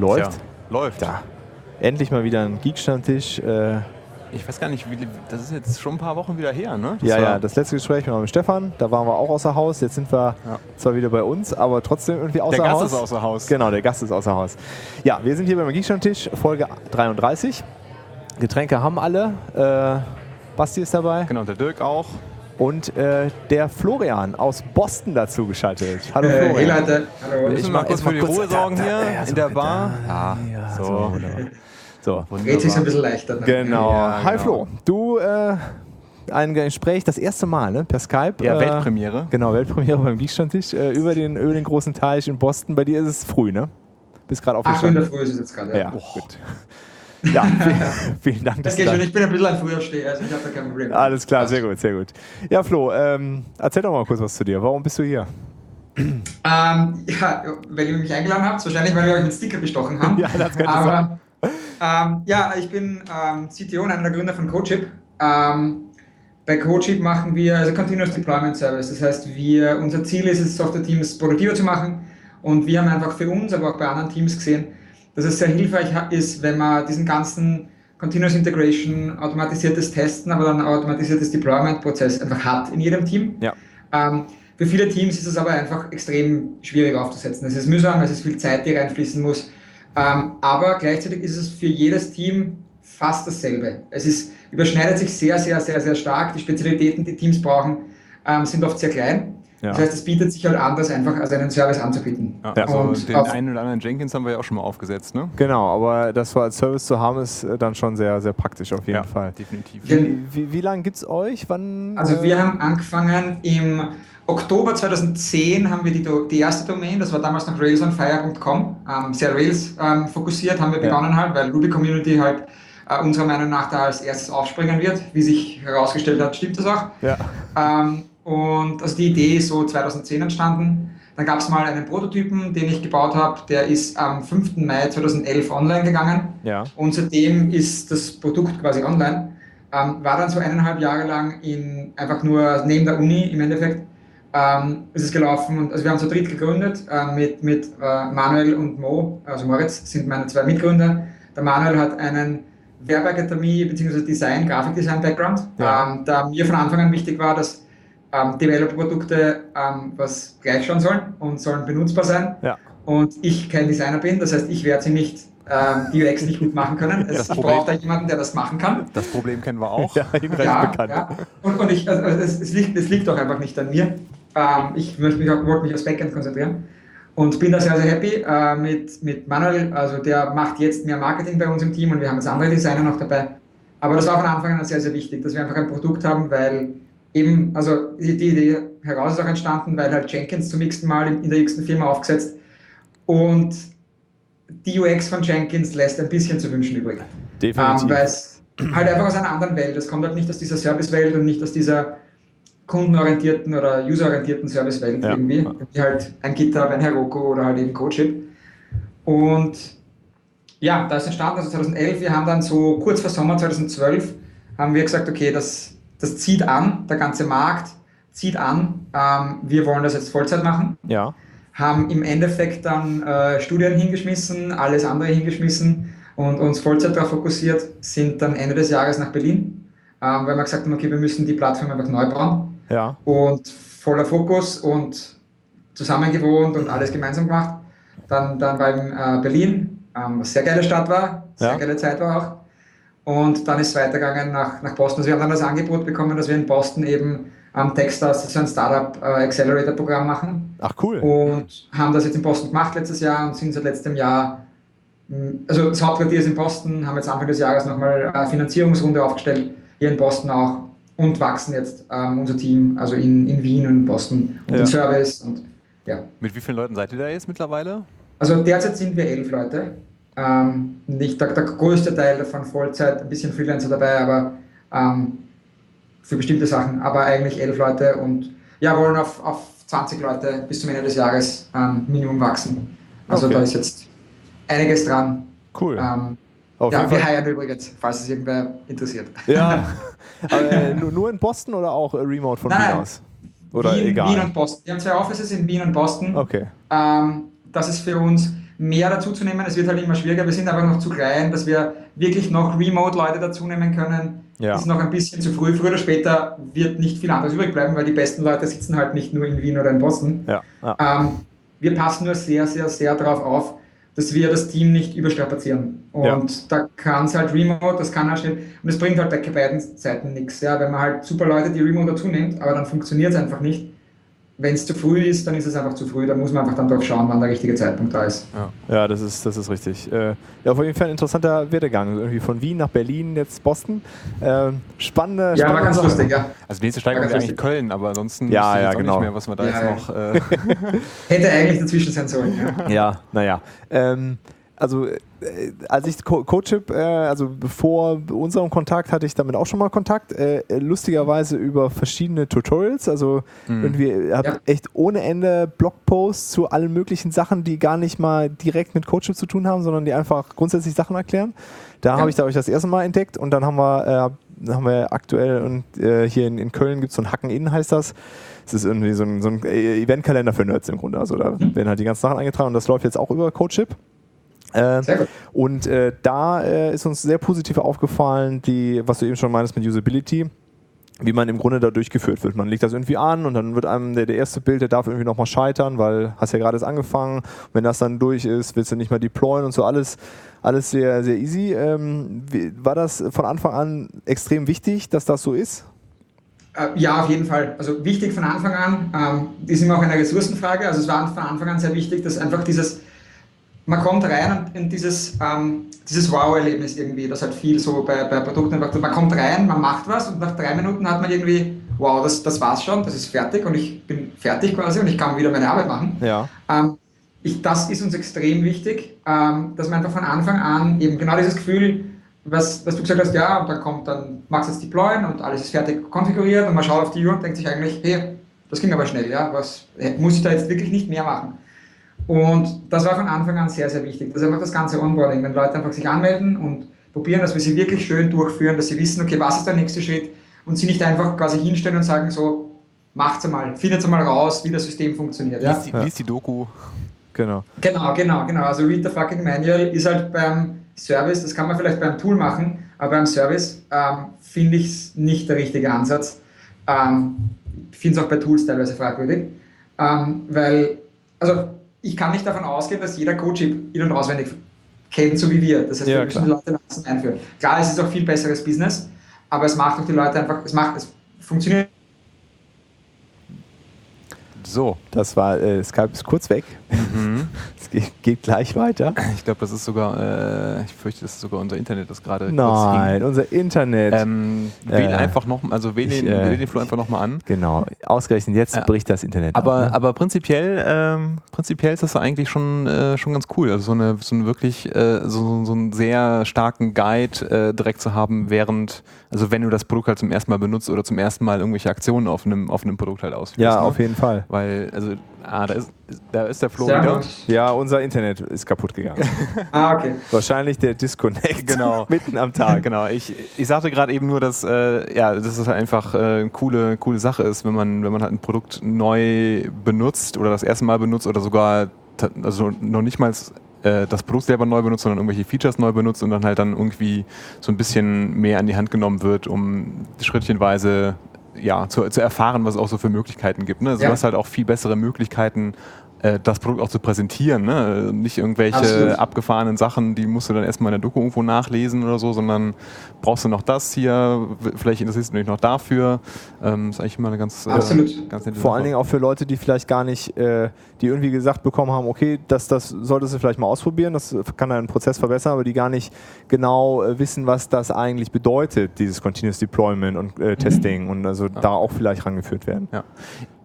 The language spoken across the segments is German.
Läuft? Tja, läuft. Da. Endlich mal wieder ein Geek-Stammtisch. Äh, Ich weiß gar nicht, wie, das ist jetzt schon ein paar Wochen wieder her, ne? Das ja, ja, das letzte Gespräch war mit Stefan. Da waren wir auch außer Haus. Jetzt sind wir Ja. zwar wieder bei uns, aber trotzdem irgendwie außer Der Gast Haus. ist außer Haus. Genau, der Gast ist außer Haus. Ja, wir sind hier beim Geek-Stammtisch, Folge 33. Getränke haben alle. Äh, Basti ist dabei. Genau, der Dirk auch. Und äh, der Florian aus Boston dazu geschaltet. Hallo Äh, hey Florian. Leute, hallo. Mach kurz jetzt mal für die kurz- Ruhe sorgen da, da, hier ja, so in der Bar. Ja, Ja, so. so. wunderbar. So, Geht sich so ein bisschen leichter. ne? genau. Ja, Hi genau. Flo, du äh, ein Gespräch, das erste Mal, ne? Per Skype. Ja, äh, Weltpremiere. Genau, Weltpremiere beim Geekstammtisch äh, über den, über den großen Teich in Boston. Bei dir ist es früh, ne? Bist gerade Acht Uhr in der aufgestanden. Früh ist es jetzt gerade. Ja, Ja. gut. Ja, vielen, Dank. Das geht schon, ich bin ein bisschen ein Frühaufsteher, also ich habe da kein Problem. Alles klar, sehr gut, sehr gut. Ja, Flo, ähm, erzähl doch mal kurz was zu dir. Warum bist du hier? Ähm, ja, weil ihr mich eingeladen habt, wahrscheinlich, weil wir euch mit Sticker bestochen haben. Ja, das könnte Aber ähm, ja, ich bin ähm, CTO und einer der Gründer von CodeShip. Ähm, bei CodeShip machen wir also Continuous Deployment Service. Das heißt, wir, unser Ziel ist es, Software-Teams produktiver zu machen. Und wir haben einfach für uns, aber auch bei anderen Teams gesehen, dass es sehr hilfreich ist, wenn man diesen ganzen Continuous Integration, automatisiertes Testen, aber dann automatisiertes Deployment-Prozess einfach hat in jedem Team. Ja. Ähm, für viele Teams ist es aber einfach extrem schwierig aufzusetzen. Es ist mühsam, es ist viel Zeit, die reinfließen muss. Ähm, aber gleichzeitig ist es für jedes Team fast dasselbe. Es ist, überschneidet sich sehr, sehr, sehr, sehr stark. Die Spezialitäten, die Teams brauchen, ähm, sind oft sehr klein. Ja. Das heißt, es bietet sich halt an, das einfach als einen Service anzubieten. Ja, Ja. also Und den einen oder anderen Jenkins haben wir ja auch schon mal aufgesetzt, ne? Genau, aber das war als Service zu haben, ist äh, dann schon sehr, sehr praktisch auf jeden ja, Fall. definitiv. Ja. Wie, wie, wie lange gibt es euch? Wann? Also äh, wir haben angefangen im Oktober 2010 haben wir die, die erste Domain, das war damals noch railsonfire.com, ähm, sehr Rails ähm, fokussiert haben wir Ja. begonnen halt, weil Ruby Community halt äh, unserer Meinung nach da als erstes aufspringen wird. Wie sich herausgestellt hat, stimmt das auch. Ja. Ähm, und also die Idee ist so 2010 entstanden. Dann gab es mal einen Prototypen, den ich gebaut habe, der ist am 5. Mai 2011 online gegangen. Ja. Und seitdem ist das Produkt quasi online. Ähm, war dann so eineinhalb Jahre lang in, einfach nur neben der Uni im Endeffekt. Ähm, ist es gelaufen und also wir haben zu dritt gegründet äh, mit, mit äh, Manuel und Mo, also Moritz sind meine zwei Mitgründer. Der Manuel hat einen Werbeakademie bzw. Design, Grafikdesign-Background, Ja. ähm, da mir von Anfang an wichtig war, dass ähm, Developer-Produkte ähm, was gleich schauen sollen und sollen benutzbar sein. Ja. Und ich kein Designer bin, das heißt, ich werde sie nicht, ähm, die UX nicht gut machen können. Es, ich brauche da jemanden, der das machen kann. Das Problem kennen wir auch. Ja, Ja, bekannt. ja. Und, und ich, also es, es, liegt, es liegt doch einfach nicht an mir. Ähm, ich möchte mich, auch- wollte mich aufs Backend konzentrieren und bin da sehr, sehr happy äh, mit, mit Manuel. Also der macht jetzt mehr Marketing bei uns im Team und wir haben jetzt andere Designer noch dabei. Aber das war von Anfang an sehr, sehr wichtig, dass wir einfach ein Produkt haben, weil eben, also die, die Idee heraus ist auch entstanden, weil halt Jenkins zum x Mal in, in der x Firma aufgesetzt und die UX von Jenkins lässt ein bisschen zu wünschen übrig. Definitiv. Ähm, weil es halt einfach aus einer anderen Welt. Es kommt halt nicht aus dieser Servicewelt und nicht aus dieser kundenorientierten oder userorientierten Servicewelt Ja. irgendwie. Wie halt ein GitHub, ein Heroku oder halt eben CodeShip. Und ja, da ist entstanden, also 2011, wir haben dann so kurz vor Sommer 2012, haben wir gesagt, okay, das, das zieht an, der ganze Markt zieht an, ähm, wir wollen das jetzt Vollzeit machen ja. haben im Endeffekt dann äh, Studien hingeschmissen, alles andere hingeschmissen und uns Vollzeit darauf fokussiert, sind dann Ende des Jahres nach Berlin, ähm, weil wir gesagt haben, okay, wir müssen die Plattform einfach neu bauen Ja. und voller Fokus und zusammen gewohnt und alles gemeinsam gemacht. Dann, dann war in äh, Berlin, ähm, was sehr geile Stadt war, sehr Ja. geile Zeit war auch. Und dann ist es weitergegangen nach, nach Boston. Also wir haben dann das Angebot bekommen, dass wir in Boston eben am Techstars, so ein Startup äh, Accelerator Programm machen Ach cool. und haben das jetzt in Boston gemacht letztes Jahr und sind seit letztem Jahr, mh, also das Hauptquartier ist in Boston, haben jetzt Anfang des Jahres nochmal eine Finanzierungsrunde aufgestellt, hier in Boston auch und wachsen jetzt ähm, unser Team, also in, in Wien und in Boston und Ja. in Service und ja. Mit wie vielen Leuten seid ihr da jetzt mittlerweile? Also derzeit sind wir elf Leute, ähm, nicht der, der größte Teil davon Vollzeit, ein bisschen Freelancer dabei, aber ähm, für bestimmte Sachen, aber eigentlich elf Leute und ja, wollen auf, auf 20 Leute bis zum Ende des Jahres ähm, Minimum wachsen. Also Okay. da ist jetzt einiges dran. Cool. Ähm, ja, wir heiern übrigens, falls es irgendwer interessiert. Ja. Aber, äh, nur, in Boston oder auch äh, remote von Nein, Wien aus? Oder Wien, egal? Wien und Boston. Wir haben zwei Offices in Wien und Boston. okay. Ähm, das ist für uns, mehr dazu zu nehmen. Es wird halt immer schwieriger. Wir sind aber noch zu klein, dass wir wirklich noch Remote-Leute dazu nehmen können. Ja. Ist noch ein bisschen zu früh. Früher oder später wird nicht viel anderes übrig bleiben, weil die besten Leute sitzen halt nicht nur in Wien oder in Boston. Ja. Ja. Ähm, wir passen nur sehr, sehr, sehr darauf auf, dass wir das Team nicht überstrapazieren. Und ja. da kann es halt Remote, das kann halt schnell, und es bringt halt bei beiden Seiten nichts. Ja, wenn man halt super Leute die Remote dazu nimmt, aber dann funktioniert es einfach nicht wenn es zu früh ist, dann ist es einfach zu früh. Da muss man einfach dann doch schauen, wann der richtige Zeitpunkt da ist. Ja, ja das, ist, das ist richtig. Äh, ja, auf jeden Fall ein interessanter Werdegang. Irgendwie von Wien nach Berlin, jetzt Boston. Äh, spannende. Ja, war ganz Sache. lustig, ja. Also nächste Steigung wäre eigentlich Köln, aber ansonsten ja, ja, genau. nicht mehr, was man da ja, jetzt noch. Äh Hätte eigentlich dazwischen sein sollen. Ja, ja naja. Ähm, also als ich Co CodeChip, äh, also bevor unserem Kontakt hatte ich damit auch schon mal Kontakt, äh, lustigerweise über verschiedene Tutorials, also mhm. irgendwie habe ja. echt ohne Ende Blogposts zu allen möglichen Sachen, die gar nicht mal direkt mit CodeChip zu tun haben, sondern die einfach grundsätzlich Sachen erklären. Da ja. habe ich da euch das erste Mal entdeckt und dann haben wir, äh, haben wir aktuell und äh, hier in, in Köln gibt es so ein Hacken-In heißt das. Es ist irgendwie so ein, so ein äh, Eventkalender für Nerds im Grunde. Also da mhm. werden halt die ganzen Sachen eingetragen und das läuft jetzt auch über CodeChip. Äh, und äh, da äh, ist uns sehr positiv aufgefallen, die, was du eben schon meinst mit Usability, wie man im Grunde da durchgeführt wird. Man legt das irgendwie an und dann wird einem der, der erste Bild, der darf irgendwie nochmal scheitern, weil hast ja gerade erst angefangen. wenn das dann durch ist, willst du nicht mehr deployen und so alles, alles sehr, sehr easy. Ähm, wie, war das von Anfang an extrem wichtig, dass das so ist? Äh, ja, auf jeden Fall. Also wichtig von Anfang an. Ähm, ist immer auch eine Ressourcenfrage. Also es war von Anfang an sehr wichtig, dass einfach dieses man kommt rein in dieses, ähm, dieses Wow-Erlebnis irgendwie, das halt viel so bei, bei Produkten einfach, man kommt rein, man macht was und nach drei Minuten hat man irgendwie, wow, das, das war's schon, das ist fertig und ich bin fertig quasi und ich kann wieder meine Arbeit machen. Ja. Ähm, ich, das ist uns extrem wichtig, ähm, dass man einfach von Anfang an eben genau dieses Gefühl, was, was du gesagt hast, ja, und dann kommt, dann machst du jetzt deployen und alles ist fertig konfiguriert und man schaut auf die Uhr und denkt sich eigentlich, hey, das ging aber schnell, ja, was muss ich da jetzt wirklich nicht mehr machen? Und das war von Anfang an sehr, sehr wichtig. Das ist einfach das ganze Onboarding, wenn Leute einfach sich anmelden und probieren, dass wir sie wirklich schön durchführen, dass sie wissen, okay, was ist der nächste Schritt und sie nicht einfach quasi hinstellen und sagen so, macht's mal, findet mal raus, wie das System funktioniert. Ja? Lies, die, lies die Doku. Genau. Genau, genau, genau. Also Read the fucking Manual ist halt beim Service, das kann man vielleicht beim Tool machen, aber beim Service ähm, finde ich es nicht der richtige Ansatz. Ähm, finde es auch bei Tools teilweise fragwürdig, ähm, weil, also ich kann nicht davon ausgehen, dass jeder Coach in- und auswendig kennt, so wie wir. Das heißt, ja, wir müssen die Leute langsam einführen. Klar, es ist auch viel besseres Business, aber es macht auch die Leute einfach, es macht, es funktioniert so. Das war, äh, Skype ist kurz weg. Mhm. es geht, geht, gleich weiter. Ich glaube, das ist sogar, äh, ich fürchte, das ist sogar unser Internet, das gerade Nein, unser Internet. Ähm, wähl äh, einfach noch, also wähl den, äh, den Flow einfach nochmal an. Genau, ausgerechnet jetzt bricht das Internet. Aber, auf, ne? aber prinzipiell, ähm, prinzipiell ist das eigentlich schon, äh, schon ganz cool. Also so eine, so eine wirklich, äh, so, so einen sehr starken Guide direkt zu haben, während, also wenn du das Produkt halt zum ersten Mal benutzt oder zum ersten Mal irgendwelche Aktionen auf einem, auf einem Produkt halt ausführst. Ja, ne? auf jeden Fall. Weil, also, ah, da ist, da ist der Flo wieder. Ja, unser Internet ist kaputt gegangen. ah, okay. Wahrscheinlich der Disconnect. Genau. Mitten am Tag. Genau. Ich, ich sagte gerade eben nur, dass, äh, ja, dass es einfach äh, eine coole, coole Sache ist, wenn man, wenn man halt ein Produkt neu benutzt oder das erste Mal benutzt oder sogar, also noch nicht mal äh, das Produkt selber neu benutzt, sondern irgendwelche Features neu benutzt und dann halt dann irgendwie so ein bisschen mehr an die Hand genommen wird, um schrittchenweise ja, zu, zu erfahren, was es auch so für Möglichkeiten gibt. Ne? Also ja. Du hast halt auch viel bessere Möglichkeiten, das Produkt auch zu präsentieren. Ne? Nicht irgendwelche Absolut. abgefahrenen Sachen, die musst du dann erstmal in der Doku irgendwo nachlesen oder so, sondern brauchst du noch das hier, vielleicht interessierst du dich noch dafür. Ähm, ist eigentlich immer eine ganz, äh. Äh, ganz Vor allen Dingen auch für Leute, die vielleicht gar nicht, äh, die irgendwie gesagt bekommen haben, okay, das, das solltest du vielleicht mal ausprobieren, das kann deinen Prozess verbessern, aber die gar nicht genau äh, wissen, was das eigentlich bedeutet, dieses Continuous Deployment und äh, mhm. Testing und also ja. da auch vielleicht rangeführt werden. Ja.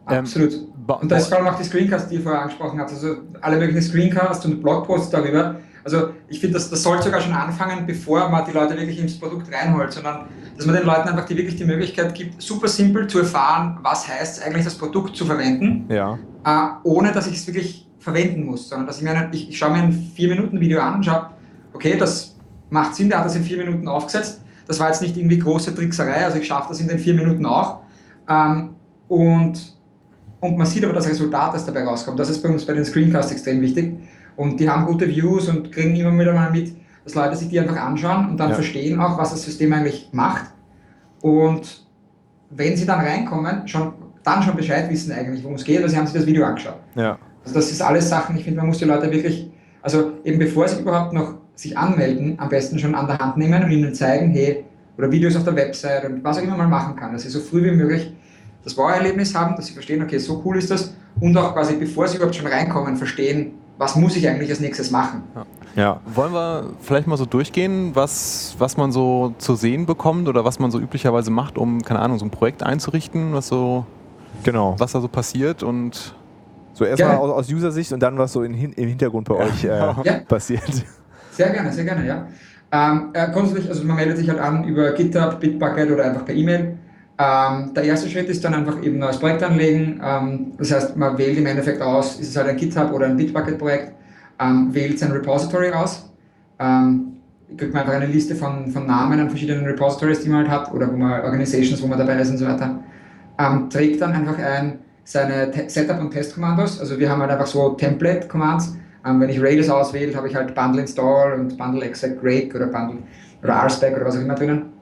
Ähm, Absolut. und da ist vor allem auch die Screencast, die ihr vorher angesprochen habt, also alle möglichen Screencasts und Blogposts darüber. Also ich finde, das, das sollte sogar schon anfangen, bevor man die Leute wirklich ins Produkt reinholt, sondern dass man den Leuten einfach die, wirklich die Möglichkeit gibt, super simpel zu erfahren, was heißt eigentlich das Produkt zu verwenden, ja. äh, ohne dass ich es wirklich verwenden muss, sondern dass ich mir, ich, ich schaue mir ein 4-Minuten-Video an und schaue, okay, das macht Sinn, der hat das in 4 Minuten aufgesetzt, das war jetzt nicht irgendwie große Trickserei, also ich schaffe das in den 4 Minuten auch. Ähm, und und man sieht aber das Resultat, das dabei rauskommt. Das ist bei uns bei den Screencasts extrem wichtig. Und die haben gute Views und kriegen immer wieder mal mit, dass Leute sich die einfach anschauen und dann ja. verstehen auch, was das System eigentlich macht. Und wenn sie dann reinkommen, schon, dann schon Bescheid wissen eigentlich, worum es geht, weil sie haben sich das Video angeschaut. Ja. Also das ist alles Sachen, ich finde, man muss die Leute wirklich, also eben bevor sie überhaupt noch sich anmelden, am besten schon an der Hand nehmen und ihnen zeigen, hey, oder Videos auf der Website und was auch immer man machen kann, dass sie so früh wie möglich das Wow-Erlebnis haben, dass sie verstehen, okay, so cool ist das und auch quasi bevor sie überhaupt schon reinkommen, verstehen, was muss ich eigentlich als nächstes machen. Ja. ja. Wollen wir vielleicht mal so durchgehen, was, was man so zu sehen bekommt oder was man so üblicherweise macht, um, keine Ahnung, so ein Projekt einzurichten, was so, genau. was da so passiert und so erstmal aus, aus User-Sicht und dann was so in, im Hintergrund bei ja. euch äh, ja. passiert. Sehr gerne, sehr gerne, ja. Ähm, äh, grundsätzlich, also man meldet sich halt an über GitHub, Bitbucket oder einfach per E-Mail. Ähm, der erste Schritt ist dann einfach eben neues Projekt anlegen. Ähm, das heißt, man wählt im Endeffekt aus, ist es halt ein GitHub oder ein Bitbucket-Projekt, ähm, wählt sein Repository aus. Ähm, kriegt man einfach eine Liste von, von Namen an verschiedenen Repositories, die man halt hat, oder wo man Organizations, wo man dabei ist und so weiter. Ähm, trägt dann einfach ein seine Setup- und Test-Kommandos. Also wir haben halt einfach so Template-Commands. Ähm, wenn ich Rails auswähle, habe ich halt Bundle Install und Bundle Exec Rake oder Bundle oder oder was auch immer drinnen.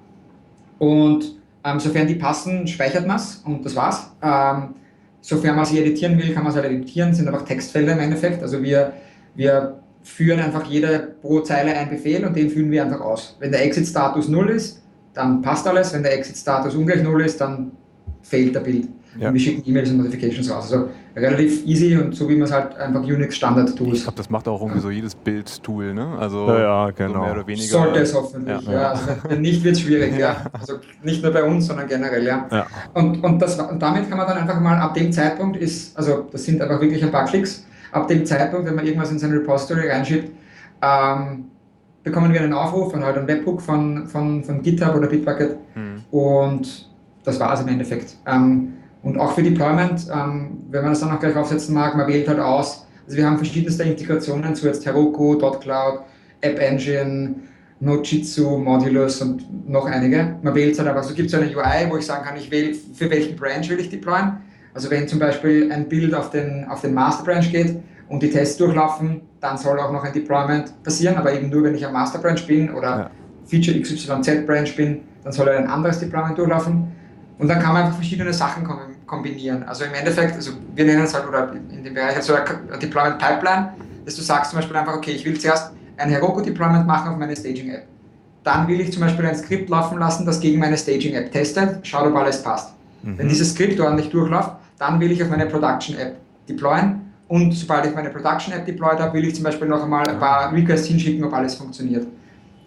Und ähm, sofern die passen, speichert man es und das war's. Ähm, sofern man sie editieren will, kann man es halt editieren, sind einfach Textfelder im Endeffekt. Also wir, wir führen einfach jede pro Zeile einen Befehl und den führen wir einfach aus. Wenn der Exit-Status 0 ist, dann passt alles. Wenn der Exit-Status ungleich 0 ist, dann fehlt der Bild. Ja. Und wir schicken E-Mails und Notifications raus. Also relativ easy und so wie man es halt einfach Unix Standard tut. Ich glaube, das macht auch irgendwie so jedes Bild-Tool, ne? Also ja, ja, genau. so mehr oder weniger. Sollte es hoffentlich, ja. ja. Also wenn nicht, wird es schwierig, ja. Also nicht nur bei uns, sondern generell, ja. ja. Und, und, das, und damit kann man dann einfach mal ab dem Zeitpunkt ist, also das sind einfach wirklich ein paar Klicks, ab dem Zeitpunkt, wenn man irgendwas in sein Repository reinschiebt, ähm, bekommen wir einen Aufruf und halt einen Webhook von, von, von GitHub oder Bitbucket hm. und das war es im Endeffekt. Ähm, und auch für Deployment, ähm, wenn man das dann auch gleich aufsetzen mag, man wählt halt aus. Also wir haben verschiedenste Integrationen zu jetzt Heroku, .cloud, App Engine, Nojitsu, Modulus und noch einige. Man wählt halt einfach, so gibt es eine UI, wo ich sagen kann, ich wähle, für welchen Branch will ich deployen. Also wenn zum Beispiel ein Bild auf den, auf den Master Branch geht und die Tests durchlaufen, dann soll auch noch ein Deployment passieren, aber eben nur, wenn ich am Master Branch bin oder ja. Feature XYZ Branch bin, dann soll ein anderes Deployment durchlaufen. Und dann kann man einfach verschiedene Sachen kombinieren. Also im Endeffekt, also wir nennen es halt, oder in dem Bereich so also eine Deployment Pipeline, dass du sagst zum Beispiel einfach, okay, ich will zuerst ein Heroku Deployment machen auf meine Staging App. Dann will ich zum Beispiel ein Skript laufen lassen, das gegen meine Staging App testet, schaut, ob alles passt. Mhm. Wenn dieses Skript ordentlich durchläuft, dann will ich auf meine Production App deployen und sobald ich meine Production App deployed habe, will ich zum Beispiel noch einmal ein paar Requests hinschicken, ob alles funktioniert.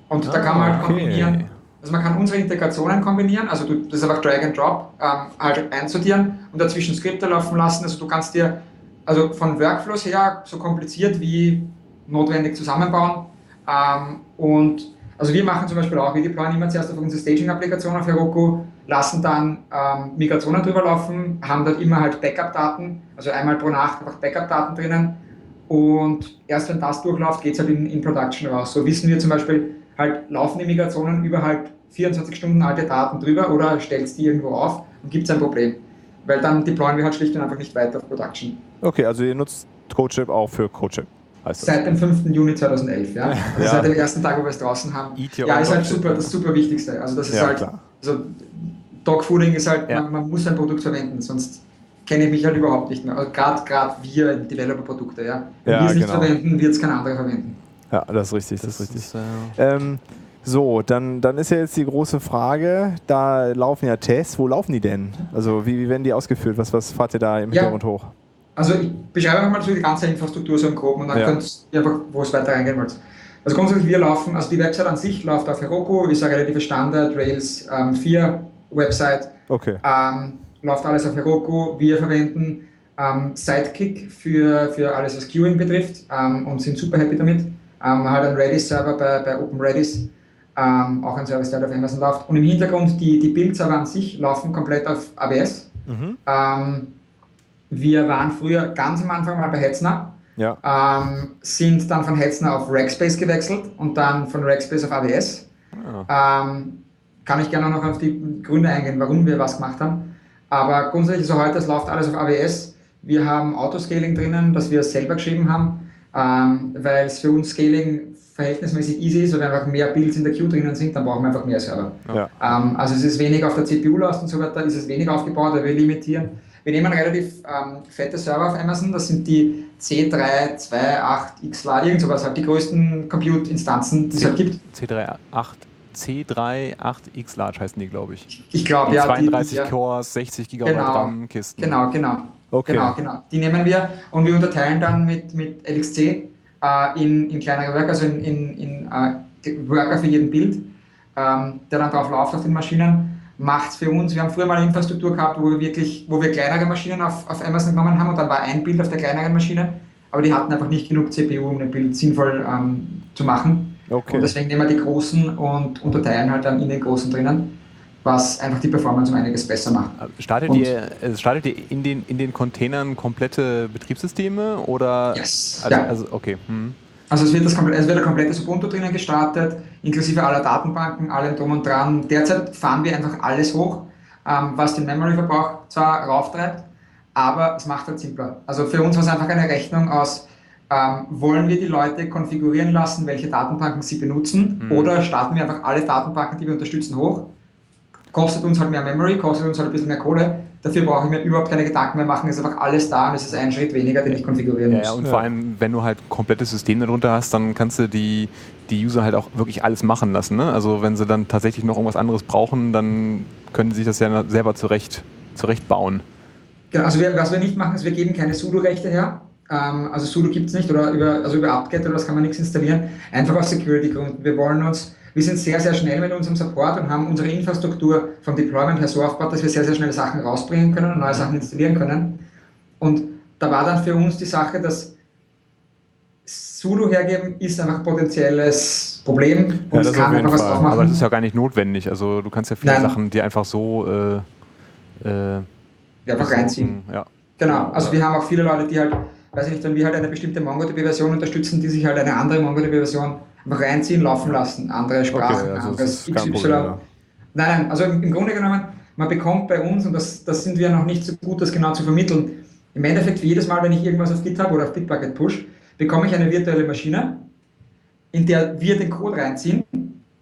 Und ah, da kann man halt okay. Also man kann unsere Integrationen kombinieren, also du, das ist einfach Drag and Drop, ähm, halt einsortieren und dazwischen Skripte laufen lassen. Also du kannst dir also von Workflows her so kompliziert wie notwendig zusammenbauen. Ähm, und also wir machen zum Beispiel auch, wir deployen immer zuerst auf unsere Staging-Applikation auf Heroku, lassen dann ähm, Migrationen drüber laufen, haben dann immer halt Backup-Daten, also einmal pro Nacht einfach Backup-Daten drinnen. Und erst wenn das durchläuft, geht es halt in, in Production raus. So wissen wir zum Beispiel, halt laufen die Migrationen über halt 24 Stunden alte Daten drüber oder stellst die irgendwo auf und gibt es ein Problem. Weil dann deployen wir halt schlicht und einfach nicht weiter auf Production. Okay, also ihr nutzt CodeShip auch für CodeShip. Seit dem 5. Juni 2011, ja. Also ja. seit dem ersten Tag, wo wir es draußen haben. Ja, ist halt super, das super Wichtigste. Also das ist ja, halt, klar. also Dogfooding ist halt, ja. man, man, muss ein Produkt verwenden, sonst kenne ich mich halt überhaupt nicht mehr. Also Gerade wir Developer-Produkte, ja. Wenn ja, wir es nicht genau. verwenden, wird es kein anderer verwenden. Ja, das ist richtig, das, das ist richtig. Ist, äh, ähm, so, dann, dann ist ja jetzt die große Frage, da laufen ja Tests, wo laufen die denn? Also wie, wie werden die ausgeführt? Was, was fahrt ihr da im Hintergrund ja. hoch? Also ich beschreibe einfach mal so die ganze Infrastruktur so im Groben und dann ja. könnt ihr einfach, wo es weiter reingehen wollt. Also grundsätzlich wir laufen, also die Website an sich läuft auf Heroku, ist eine relative Standard Rails ähm, 4 Website. Okay. Ähm, läuft alles auf Heroku. Wir verwenden ähm, Sidekick für, für alles, was Queuing betrifft ähm, und sind super happy damit. Ähm, halt einen Redis-Server bei, bei OpenRedis ähm, auch ein Service, der auf Amazon läuft. Und im Hintergrund, die, die Build-Server an sich laufen komplett auf AWS. Mhm. Ähm, wir waren früher ganz am Anfang mal bei Hetzner, ja. ähm, sind dann von Hetzner auf Rackspace gewechselt und dann von Rackspace auf AWS. Ja. Ähm, kann ich gerne noch auf die Gründe eingehen, warum wir was gemacht haben. Aber grundsätzlich so heute, es läuft alles auf AWS. Wir haben Autoscaling drinnen, das wir selber geschrieben haben. Ähm, weil es für uns Scaling verhältnismäßig easy ist, weil einfach mehr Builds in der Queue drinnen sind, dann brauchen wir einfach mehr Server. Ja. Ähm, also es ist weniger auf der CPU-Last und so weiter, ist es weniger aufgebaut, weil wir limitieren. Wir nehmen relativ ähm, fette Server auf Amazon, das sind die C328XLA, irgend sowas, halt die größten Compute-Instanzen, die es halt gibt. C38, C38X Large heißen die, glaube ich. Ich glaube, ja. 32 die, ja. Cores, 60 Gigabyte Genau. RAM Kisten. Genau, genau. Okay. Genau, genau. Die nehmen wir und wir unterteilen dann mit, mit LXC äh, in, in kleinere Worker, also in, in, in äh, Worker für jeden Bild, ähm, der dann drauf läuft auf den Maschinen. Macht es für uns, wir haben früher mal eine Infrastruktur gehabt, wo wir wirklich, wo wir kleinere Maschinen auf, auf Amazon genommen haben und dann war ein Bild auf der kleineren Maschine, aber die hatten einfach nicht genug CPU, um ein Bild sinnvoll ähm, zu machen. Okay. Und deswegen nehmen wir die großen und unterteilen halt dann in den großen drinnen, was einfach die Performance um einiges besser macht. Startet Und- ihr, äh, startet ihr in, den, in den Containern komplette Betriebssysteme oder? Yes. Also, Ja. also okay. Hm. Also es wird, das, es wird ein komplettes Ubuntu drinnen gestartet, inklusive aller Datenbanken, allem drum und dran. Derzeit fahren wir einfach alles hoch, ähm, was den Memory-Verbrauch zwar rauftreibt, aber es macht halt simpler. Also für uns war es einfach eine Rechnung aus, ähm, wollen wir die Leute konfigurieren lassen, welche Datenbanken sie benutzen, Mhm. oder starten wir einfach alle Datenbanken, die wir unterstützen, hoch. Kostet uns halt mehr Memory, kostet uns halt ein bisschen mehr Kohle. Dafür brauche ich mir überhaupt keine Gedanken mehr machen, ist einfach alles da und es ist ein Schritt weniger, den ich konfigurieren muss. ja, und Ja. vor allem, wenn du halt komplettes System darunter hast, dann kannst du die, die User halt auch wirklich alles machen lassen. Ne? Also wenn sie dann tatsächlich noch irgendwas anderes brauchen, dann können sie sich das ja selber zurecht, zurecht bauen. Genau, also wir, was wir nicht machen, ist, wir geben keine Sudo-Rechte her. Ähm, also Sudo gibt es nicht oder über, also über apt-get oder das kann man nichts installieren. Einfach aus Security-Gründen. Wir wollen uns, wir sind sehr, sehr schnell mit unserem Support und haben unsere Infrastruktur vom Deployment her so aufgebaut, dass wir sehr, sehr schnell Sachen rausbringen können und neue Sachen installieren können. Und da war dann für uns die Sache, dass Sudo hergeben ist einfach ein potenzielles Problem und Ja, das kann einfach was drauf Aber das machen. ist ja gar nicht notwendig. Also du kannst ja viele Nein. Sachen, die einfach so äh, äh, Ja, einfach reinziehen. Ja. Genau, also wir haben auch viele Leute, die halt, weiß ich nicht, wenn wir halt eine bestimmte MongoDB-Version unterstützen, die sich halt eine andere MongoDB-Version einfach reinziehen, laufen lassen, andere Sprachen, Okay, also anderes XY. Problem, ja. Nein, nein, also im, Grunde genommen, man bekommt bei uns, und das, das sind wir noch nicht so gut, das genau zu vermitteln, im Endeffekt jedes Mal, wenn ich irgendwas auf GitHub oder auf Bitbucket push, bekomme ich eine virtuelle Maschine, in der wir den Code reinziehen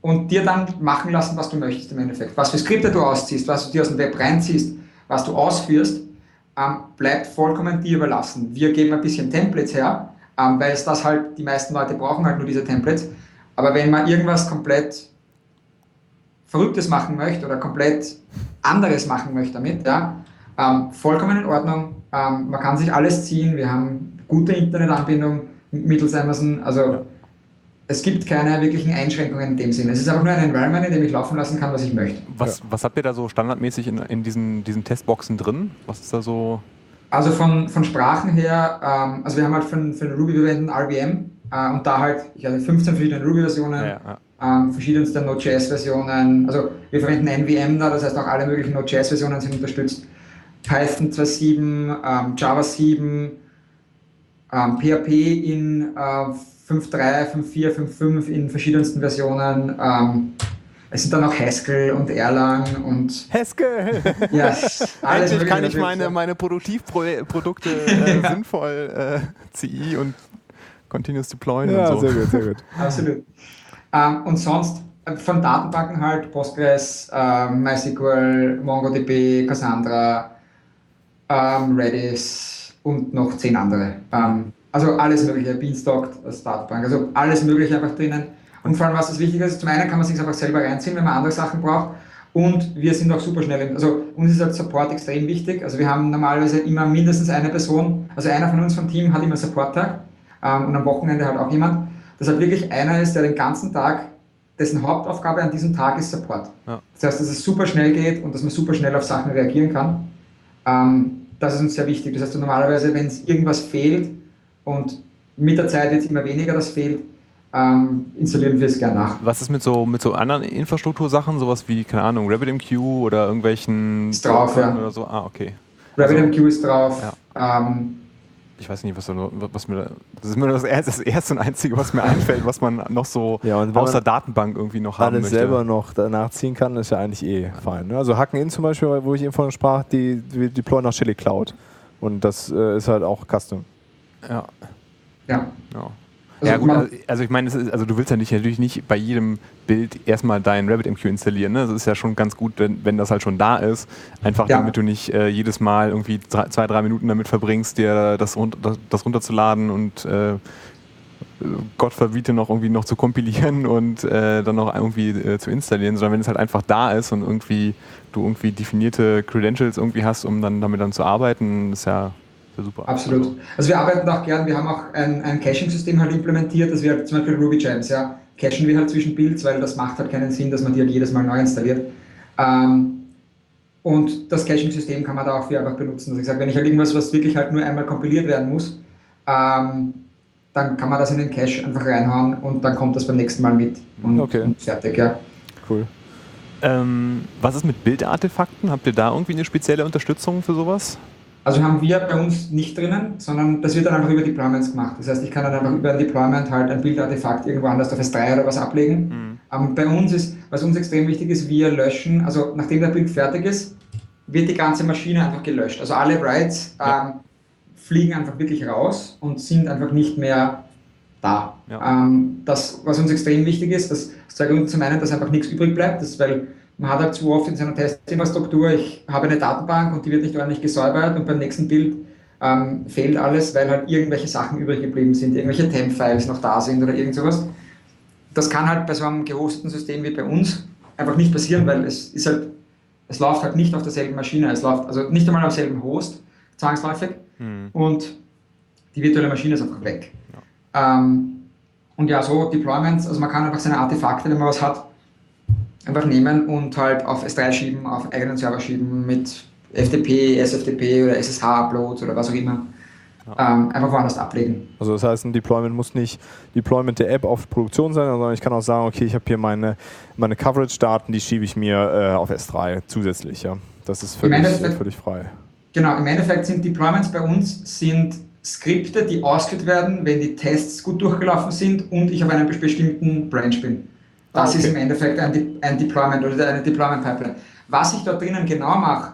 und dir dann machen lassen, was du möchtest im Endeffekt. Was für Skripte du ausziehst, was du dir aus dem Web reinziehst, was du ausführst, ähm, bleibt vollkommen dir überlassen. Wir geben ein bisschen Templates her, ähm, weil es das halt, die meisten Leute brauchen halt nur diese Templates. Aber wenn man irgendwas komplett Verrücktes machen möchte oder komplett anderes machen möchte damit, ja, ähm, vollkommen in Ordnung. Ähm, man kann sich alles ziehen. Wir haben gute Internetanbindung mittels Amazon. Also es gibt keine wirklichen Einschränkungen in dem Sinne. Es ist einfach nur ein Environment, in dem ich laufen lassen kann, was ich möchte. Was, was habt ihr da so standardmäßig in, in diesen, diesen Testboxen drin? Was ist da so? Also von, von Sprachen her, ähm, also wir haben halt für, für Ruby, verwenden RVM äh, und da halt, ich hatte 15 verschiedene Ruby-Versionen, Ja, ja. ähm, verschiedenste Node.js-Versionen, also wir verwenden NVM da, das heißt auch alle möglichen Node.js-Versionen sind unterstützt. Python 2.7, ähm, Java 7, ähm, PHP in äh, 5.3, 5.4, 5.5 in verschiedensten Versionen. Es sind dann auch Haskell und Erlang und Haskell! ja, alles Endlich kann ich meine, meine Produktivprodukte äh, Ja. sinnvoll äh, CI und Continuous Deployen ja, und so. sehr gut, sehr gut. Absolut. Ähm, und sonst äh, von Datenbanken halt Postgres, ähm, MySQL, MongoDB, Cassandra, ähm, Redis und noch zehn andere. Ähm, also alles Mögliche, Beanstalk als Datenbank, also alles Mögliche einfach drinnen. Und vor allem, was das Wichtige ist, zum einen kann man sich einfach selber reinziehen, wenn man andere Sachen braucht. Und wir sind auch super schnell. Also uns ist halt Support extrem wichtig. Also wir haben normalerweise immer mindestens eine Person, also einer von uns vom Team hat immer Support-Tag ähm, und am Wochenende halt auch jemand. Dass halt wirklich einer ist, der den ganzen Tag, dessen Hauptaufgabe an diesem Tag ist Support. Ja. Das heißt, dass es super schnell geht und dass man super schnell auf Sachen reagieren kann. Ähm, das ist uns sehr wichtig. Das heißt, normalerweise, wenn es irgendwas fehlt und mit der Zeit jetzt immer weniger das fehlt, ähm, installieren wir es gerne nach. Was ist mit so, mit so anderen Infrastruktursachen, sowas wie, keine Ahnung, RabbitMQ oder irgendwelchen Ist drauf, ja. oder so? Ah, okay. RabbitMQ ist drauf. Ja. Ähm, Ich weiß nicht, was, da, was mir da, das ist mir das erste, das erste und einzige, was mir einfällt, was man noch so Ja, und außer man Datenbank irgendwie noch haben alles möchte. selber noch danach ziehen kann, ist ja eigentlich eh fein. Ne? Also Hacken in zum Beispiel, wo ich eben von sprach, die, die deployen nach Chili Cloud. Und das äh, ist halt auch Custom. Ja. Ja. ja. Also, ja, gut, also, also ich meine, also du willst ja nicht, natürlich nicht bei jedem Bild erstmal dein RabbitMQ installieren. Ne? Das ist ja schon ganz gut, wenn, wenn das halt schon da ist. Einfach ja. damit du nicht äh, jedes Mal irgendwie drei, zwei, drei Minuten damit verbringst, dir das, das, das runterzuladen und äh, Gott verbiete noch irgendwie noch zu kompilieren und äh, dann noch irgendwie äh, zu installieren, sondern wenn es halt einfach da ist und irgendwie du irgendwie definierte Credentials irgendwie hast, um dann damit dann zu arbeiten, ist ja super. Absolut. Also wir arbeiten auch gern, wir haben auch ein, ein Caching-System halt implementiert, das wir zum Beispiel Ruby Gems, ja, cachen wir halt zwischen Builds, weil das macht halt keinen Sinn, dass man die halt jedes Mal neu installiert. Ähm, und das Caching-System kann man da auch für einfach benutzen. Also ich sage, wenn ich halt irgendwas, was wirklich halt nur einmal kompiliert werden muss, ähm, dann kann man das in den Cache einfach reinhauen und dann kommt das beim nächsten Mal mit und, okay. und fertig, ja. Cool. Ähm, was ist mit Bildartefakten? Habt ihr da irgendwie eine spezielle Unterstützung für sowas? Also haben wir bei uns nicht drinnen, sondern das wird dann einfach über Deployments gemacht. Das heißt, ich kann dann einfach über ein Deployment halt ein Bildartefakt irgendwo anders auf S3 oder was ablegen. Mhm. Ähm, bei uns ist, was uns extrem wichtig ist, wir löschen, also nachdem der Bild fertig ist, wird die ganze Maschine einfach gelöscht. Also alle Writes ja. ähm, fliegen einfach wirklich raus und sind einfach nicht mehr da. Ja. Ähm, das, was uns extrem wichtig ist, das zeigt uns zum einen, dass einfach nichts übrig bleibt, das, weil man hat halt zu oft in seiner Testinfrastruktur, ich habe eine Datenbank und die wird nicht ordentlich gesäubert und beim nächsten Bild ähm, fehlt alles, weil halt irgendwelche Sachen übrig geblieben sind, irgendwelche Temp-Files noch da sind oder irgend sowas. Das kann halt bei so einem gehosteten System wie bei uns einfach nicht passieren, weil es ist halt, es läuft halt nicht auf derselben Maschine, es läuft also nicht einmal auf demselben Host, zwangsläufig, mhm. und die virtuelle Maschine ist einfach weg. Ja. Ähm, und ja, so Deployments, also man kann einfach seine Artefakte, wenn man was hat, einfach nehmen und halt auf S3 schieben, auf eigenen Server schieben mit FTP, SFTP oder SSH-Uploads oder was auch immer. Ja. Ähm, einfach woanders ablegen. Also das heißt, ein Deployment muss nicht Deployment der App auf Produktion sein, sondern ich kann auch sagen, okay, ich habe hier meine, meine Coverage-Daten, die schiebe ich mir äh, auf S3 zusätzlich. Ja. Das ist völlig, völlig frei. Genau, im Endeffekt sind Deployments bei uns sind Skripte, die ausgeführt werden, wenn die Tests gut durchgelaufen sind und ich auf einem bestimmten Branch bin. Das okay. ist im Endeffekt ein, De ein Deployment oder eine Deployment Pipeline. Was ich dort drinnen genau mache,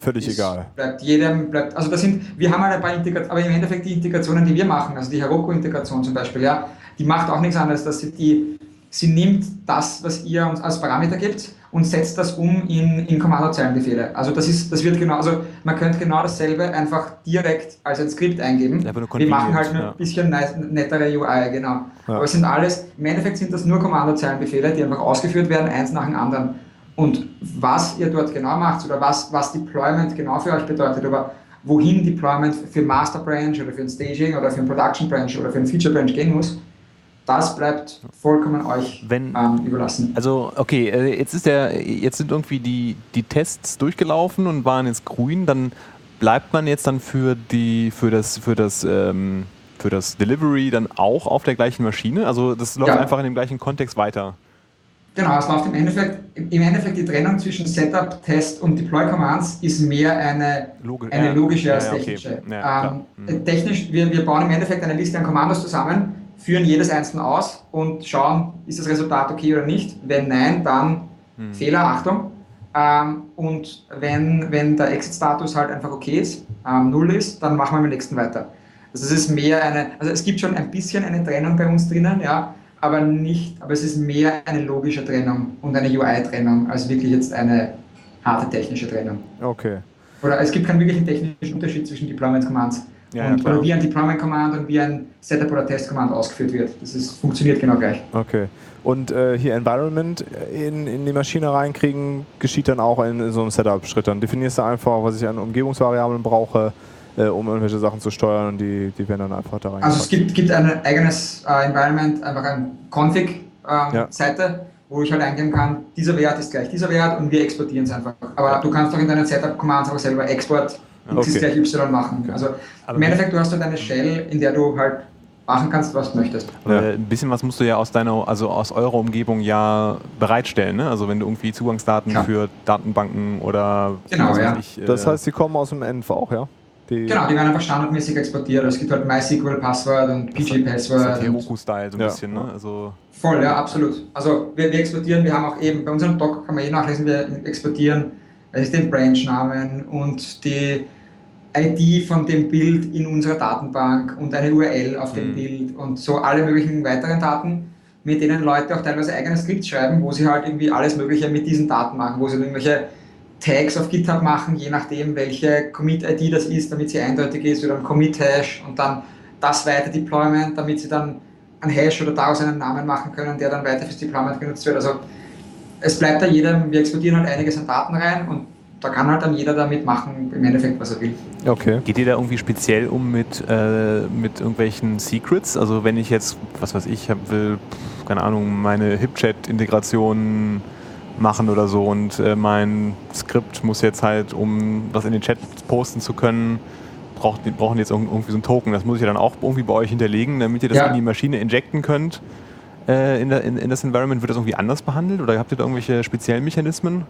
völlig ist, egal. Bleibt jedem, bleibt, also das sind, wir haben halt ein paar Integrationen, aber im Endeffekt die Integrationen, die wir machen, also die Heroku-Integration zum Beispiel, ja, die macht auch nichts anderes, dass sie die, sie nimmt das, was ihr uns als Parameter gibt und setzt das um in, in Kommandozeilenbefehle. Also das ist, das wird genau, also man könnte genau dasselbe einfach direkt als ein Skript eingeben. Wir machen halt ja. ein bisschen nettere UI, genau. Ja. Aber es sind alles, im Endeffekt sind das nur Kommandozeilenbefehle, die einfach ausgeführt werden, eins nach dem anderen. Und was ihr dort genau macht oder was, was Deployment genau für euch bedeutet, aber wohin Deployment für Master Branch oder für ein Staging oder für ein Production Branch oder für ein Feature Branch gehen muss, das bleibt vollkommen euch Wenn, ähm, überlassen. Also okay, äh, jetzt ist der, jetzt sind irgendwie die, die Tests durchgelaufen und waren jetzt grün, dann bleibt man jetzt dann für die für das für das ähm, für das Delivery dann auch auf der gleichen Maschine? Also das läuft ja. einfach in dem gleichen Kontext weiter. Genau, es läuft im Endeffekt, im Endeffekt die Trennung zwischen Setup, Test und Deploy Commands ist mehr eine, Logi eine ja. logische als technische. Okay. Ja, ähm, technisch, wir, wir bauen im Endeffekt eine Liste an Kommandos zusammen, führen jedes einzelne aus und schauen, ist das Resultat okay oder nicht. Wenn nein, dann hm. Fehler, Achtung. Ähm, und wenn, wenn der Exit-Status halt einfach okay ist, ähm, null ist, dann machen wir mit dem nächsten weiter. Also es ist mehr eine, also es gibt schon ein bisschen eine Trennung bei uns drinnen, ja, aber nicht, aber es ist mehr eine logische Trennung und eine UI-Trennung als wirklich jetzt eine harte technische Trennung. Okay. Oder es gibt keinen wirklichen technischen Unterschied zwischen Deployment Commands. Ja, und, ja, oder wie ein Deployment Command und wie ein Setup oder Test Command ausgeführt wird. Das ist, funktioniert genau gleich. Okay. Und äh, hier Environment in, in die Maschine reinkriegen, geschieht dann auch in, in so einem Setup-Schritt. Dann definierst du einfach, was ich an Umgebungsvariablen brauche, äh, um irgendwelche Sachen zu steuern und die, die werden dann einfach da rein. Also es gibt, gibt ein eigenes äh, Environment, einfach eine Config-Seite, ähm, ja. wo ich halt eingeben kann, dieser Wert ist gleich dieser Wert und wir exportieren es einfach. Aber du kannst auch in deinen Setup-Commands auch selber Export okay. x gleich y machen. Okay. Also Aber im Endeffekt, du hast halt eine Shell, in der du halt machen kannst, was du möchtest. Ja. Ein bisschen was musst du ja aus deiner, also aus eurer Umgebung ja bereitstellen, ne? Also wenn du irgendwie Zugangsdaten ja. für Datenbanken oder genau, ja. Ich, äh das heißt, sie kommen aus dem NV auch, ja? Die genau, die werden einfach standardmäßig exportiert. Es gibt halt MySQL-Passwort und PG-Passwort. Das ist Heroku-Style so ein ja. bisschen, ne? Also Voll, ja, absolut. Also wir, wir, exportieren, wir haben auch eben, bei unserem Doc kann man eh nachlesen, wir exportieren, es ist den Branch-Namen und die ID von dem Bild in unserer Datenbank und eine URL auf dem mhm. Bild und so alle möglichen weiteren Daten, mit denen Leute auch teilweise eigene Skripts schreiben, wo sie halt irgendwie alles Mögliche mit diesen Daten machen, wo sie irgendwelche Tags auf GitHub machen, je nachdem, welche Commit-ID das ist, damit sie eindeutig ist, oder ein Commit-Hash und dann das weiter Deployment, damit sie dann einen Hash oder daraus einen Namen machen können, der dann weiter fürs Deployment genutzt wird. Also es bleibt da jedem, wir exportieren halt einiges an Daten rein und da kann halt dann jeder damit machen, im Endeffekt, was er will. Okay. Geht ihr da irgendwie speziell um mit, äh, mit irgendwelchen Secrets? Also wenn ich jetzt, was weiß ich, hab, will, keine Ahnung, meine HipChat-Integration machen oder so und äh, mein Skript muss jetzt halt, um was in den Chat posten zu können, braucht, brauchen jetzt irgendwie so einen Token. Das muss ich ja dann auch irgendwie bei euch hinterlegen, damit ihr das ja. in die Maschine injecten könnt. Äh, in, der, in, in das Environment wird das irgendwie anders behandelt oder habt ihr da irgendwelche speziellen Mechanismen?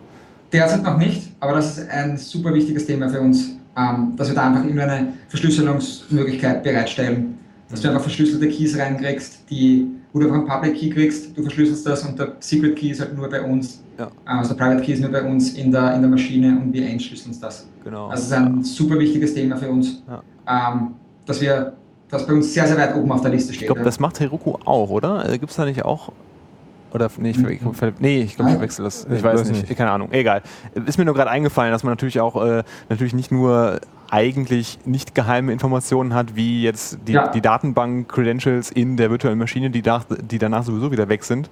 Derzeit noch nicht, aber das ist ein super wichtiges Thema für uns, ähm, dass wir da einfach immer eine Verschlüsselungsmöglichkeit bereitstellen. Dass du einfach verschlüsselte Keys reinkriegst, die, wo du einfach einen Public Key kriegst, du verschlüsselst das und der Secret Key ist halt nur bei uns, ja. Äh, also der Private Key ist nur bei uns in der, in der Maschine und wir entschlüsseln das. Genau. Also es ist ein super wichtiges Thema für uns, ja. ähm, dass wir das bei uns sehr, sehr weit oben auf der Liste steht. Ich glaube, das macht Heroku auch, oder? Äh, Gibt es da nicht auch oder nee, ich, mhm. nee, ich glaube, ich verwechsel das. Ich, weiß nicht. nicht. Keine Ahnung. Egal. Ist mir nur gerade eingefallen, dass man natürlich auch äh, natürlich nicht nur eigentlich nicht geheime Informationen hat, wie jetzt die, ja. die Datenbank-Credentials in der virtuellen Maschine, die, da, die danach sowieso wieder weg sind.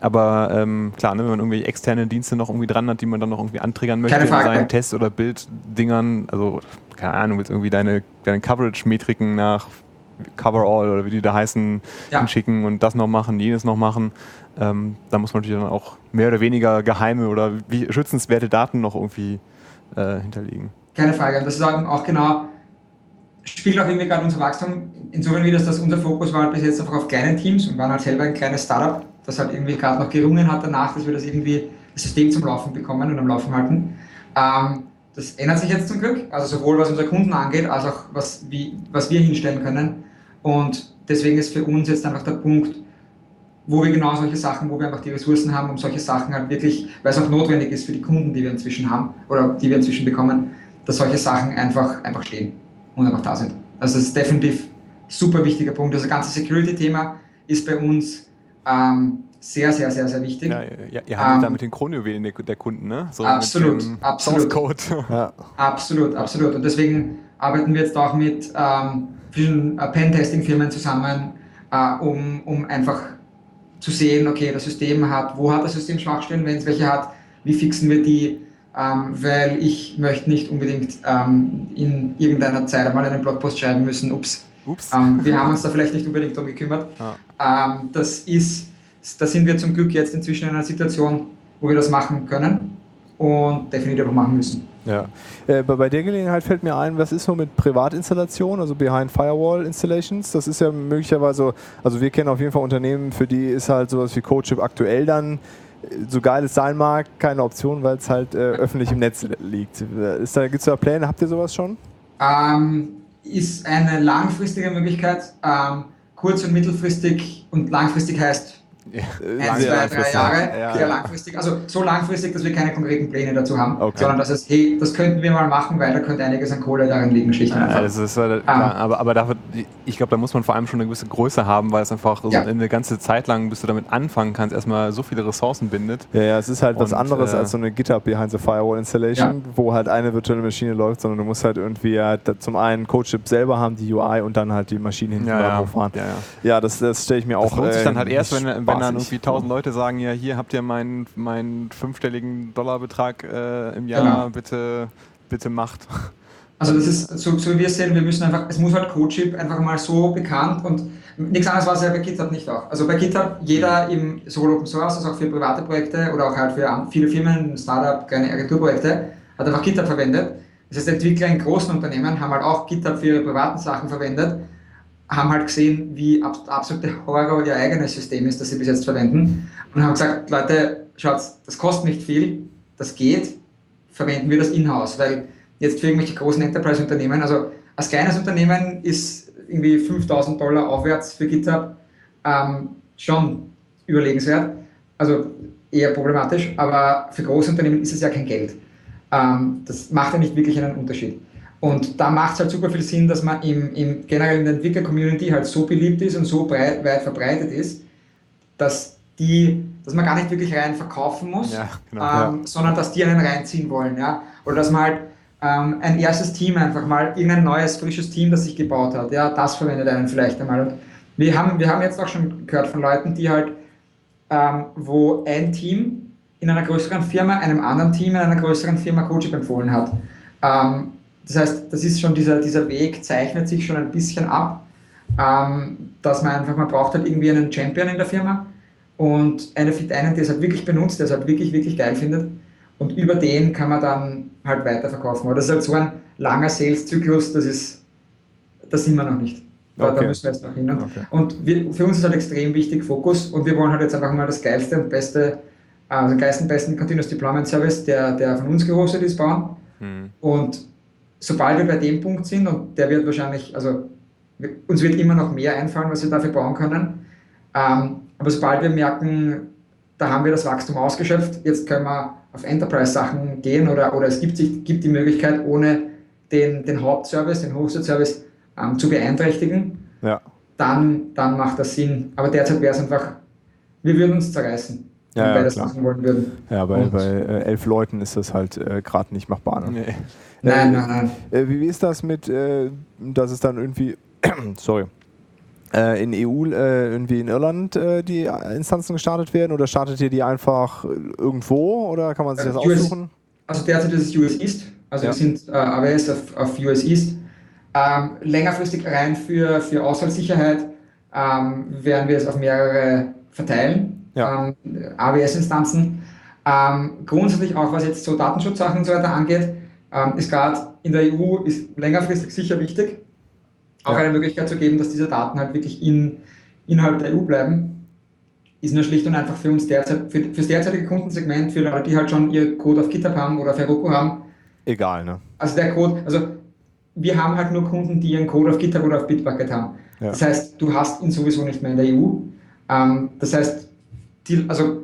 Aber ähm, klar, ne, wenn man irgendwelche externe Dienste noch irgendwie dran hat, die man dann noch irgendwie antriggern möchte in seinen Test- oder Bilddingern, also keine Ahnung, willst irgendwie deine, deine Coverage-Metriken nach Coverall oder wie die da heißen, ja. hinschicken und das noch machen, jenes noch machen. Ähm, da muss man natürlich dann auch mehr oder weniger geheime oder wie, schützenswerte Daten noch irgendwie äh, hinterlegen. Keine Frage. Und das ist auch genau, spielt auch irgendwie gerade unser Wachstum. Insofern wie das, dass unser Fokus war halt bis jetzt einfach auf kleinen Teams und waren halt selber ein kleines Startup, das halt irgendwie gerade noch gerungen hat danach, dass wir das irgendwie das System zum Laufen bekommen und am Laufen halten. Ähm, das ändert sich jetzt zum Glück, also sowohl was unsere Kunden angeht, als auch was, wie, was wir hinstellen können. Und deswegen ist für uns jetzt einfach der Punkt, wo wir genau solche Sachen, wo wir einfach die Ressourcen haben, um solche Sachen halt wirklich, weil es auch notwendig ist für die Kunden, die wir inzwischen haben oder die wir inzwischen bekommen, dass solche Sachen einfach, einfach stehen und einfach da sind. Also das ist definitiv ein super wichtiger Punkt. Das ganze Security-Thema ist bei uns ähm, sehr, sehr, sehr, sehr wichtig. Ja, ja, ihr habt ähm, da mit den Kronjuwelen der, der, Kunden, ne? So absolut, absolut. Code. Ja. Absolut, absolut. Und deswegen arbeiten wir jetzt auch mit ähm, vielen äh, Pen-Testing-Firmen zusammen, äh, um, um einfach zu sehen, okay, das System hat, wo hat das System Schwachstellen, wenn es welche hat, wie fixen wir die, ähm, weil ich möchte nicht unbedingt ähm, in irgendeiner Zeit einmal einen Blogpost schreiben müssen, ups, ups. Ähm, wir haben uns da vielleicht nicht unbedingt darum gekümmert. Ah. das ist, da sind wir zum Glück jetzt inzwischen in einer Situation, wo wir das machen können und definitiv auch machen müssen. Ja. Äh, bei der Gelegenheit fällt mir ein, was ist so mit Privatinstallation, also Behind Firewall Installations? Das ist ja möglicherweise, also wir kennen auf jeden Fall Unternehmen, für die ist halt sowas wie CodeShip aktuell dann, so geil es sein mag, keine Option, weil es halt äh, öffentlich im Netz liegt. Gibt es da Pläne? Habt ihr sowas schon? Ähm, ist eine langfristige Möglichkeit. Ähm, kurz- und mittelfristig und langfristig heißt ja, ein, zwei, drei Jahre, ja, sehr langfristig. Also so langfristig, dass wir keine konkreten Pläne dazu haben, okay. sondern dass es, hey, das könnten wir mal machen, weil da könnte einiges an Kohle darin liegen, schlicht und einfach. das ist, äh, klar, aber, aber dafür, ich glaube, da muss man vor allem schon eine gewisse Größe haben, weil es einfach so eine ganze Zeit lang, bis du damit anfangen kannst, erstmal so viele Ressourcen bindet. Ja, ja es ist halt und, was anderes äh, als so eine GitHub Behind the Firewall Installation, wo halt eine virtuelle Maschine läuft, sondern du musst halt irgendwie halt zum einen Codechip selber haben, die UI und dann halt die Maschine hinten ja, hochfahren. Ja, ja. das, das stelle ich mir das auch. Das lohnt sich dann halt äh, erst, wenn, wenn wenn dann irgendwie tausend Leute sagen, ja, hier habt ihr meinen, meinen fünfstelligen Dollarbetrag äh, im Jahr, genau. bitte, bitte macht. Also das ist, so, so wie wir es sehen, wir müssen einfach, es muss halt CodeShip einfach mal so bekannt und nichts anderes war es ja bei GitHub nicht auch. Also bei GitHub, jeder im sowohl Open Source als auch für private Projekte oder auch halt für viele Firmen, Startup, kleine Agenturprojekte, hat einfach GitHub verwendet. Das heißt, Entwickler in großen Unternehmen haben halt auch GitHub für ihre privaten Sachen verwendet haben halt gesehen, wie absolute Horror ihr eigenes System ist, das sie bis jetzt verwenden und haben gesagt, Leute, schaut, das kostet nicht viel, das geht, verwenden wir das in-house, weil jetzt für irgendwelche großen Enterprise-Unternehmen, also als kleines Unternehmen ist irgendwie 5000 Dollar aufwärts für GitHub ähm, schon überlegenswert, also eher problematisch, aber für große Unternehmen ist es ja kein Geld. Ähm, das macht ja nicht wirklich einen Unterschied. Und da macht es halt super viel Sinn, dass man im, im generell in der Entwickler-Community halt so beliebt ist und so breit, weit verbreitet ist, dass die, dass man gar nicht wirklich rein verkaufen muss, Ja, genau. ähm, sondern dass die einen reinziehen wollen, ja. Oder dass man halt ähm, ein erstes Team einfach mal, irgendein neues, frisches Team, das sich gebaut hat, ja, das verwendet einen vielleicht einmal. Und wir haben, wir haben jetzt auch schon gehört von Leuten, die halt, ähm, wo ein Team in einer größeren Firma einem anderen Team in einer größeren Firma Coaching empfohlen hat. Das heißt, das ist schon dieser, dieser Weg zeichnet sich schon ein bisschen ab, ähm, dass man einfach, man braucht halt irgendwie einen Champion in der Firma und einen, einen, der es halt wirklich benutzt, der es halt wirklich, wirklich geil findet und über den kann man dann halt weiterverkaufen. Aber das ist halt so ein langer Sales-Zyklus, das ist, das sind wir noch nicht. Da, Okay. da müssen wir jetzt noch hin. Und, Okay. und wir, für uns ist halt extrem wichtig Fokus und wir wollen halt jetzt einfach mal das geilste und beste, also den geilsten, besten Continuous Deployment Service, der, der von uns gehostet ist, bauen. Hm. Und sobald wir bei dem Punkt sind, und der wird wahrscheinlich, also uns wird immer noch mehr einfallen, was wir dafür bauen können, ähm, aber sobald wir merken, da haben wir das Wachstum ausgeschöpft, jetzt können wir auf Enterprise-Sachen gehen oder, oder es gibt, sich, gibt die Möglichkeit, ohne den, den Hauptservice, den Hosted-Service ähm, zu beeinträchtigen, Ja. dann, dann macht das Sinn. Aber derzeit wäre es einfach, wir würden uns zerreißen, Ja, wenn ja, wir das klar. machen wollen würden. Ja, bei, bei äh, elf Leuten ist das halt äh, gerade nicht machbar. Ne? Nee. Nein, Äh, nein, nein. Äh, wie, wie ist das mit, äh, dass es dann irgendwie, sorry, äh, in EU, äh, irgendwie in Irland äh, die Instanzen gestartet werden oder startet ihr die einfach irgendwo oder kann man sich das Äh, US aussuchen? Also derzeit ist es US East, also Ja. wir sind äh, AWS auf, auf US East. Ähm, längerfristig rein für, für Ausfallsicherheit ähm, werden wir es auf mehrere verteilen, Ja. ähm, AWS-Instanzen. Ähm, grundsätzlich auch, was jetzt so Datenschutzsachen und so weiter angeht, ähm, ist gerade in der EU ist längerfristig sicher wichtig, auch Ja. eine Möglichkeit zu geben, dass diese Daten halt wirklich in, innerhalb der EU bleiben. Ist nur schlicht und einfach für uns derzeit, für, fürs derzeitige Kundensegment, für Leute, die halt schon ihr Code auf GitHub haben oder auf Heroku haben. Egal, ne? Also der Code, also wir haben halt nur Kunden, die ihren Code auf GitHub oder auf Bitbucket haben. Ja. Das heißt, du hast ihn sowieso nicht mehr in der EU. Ähm, das heißt, die, also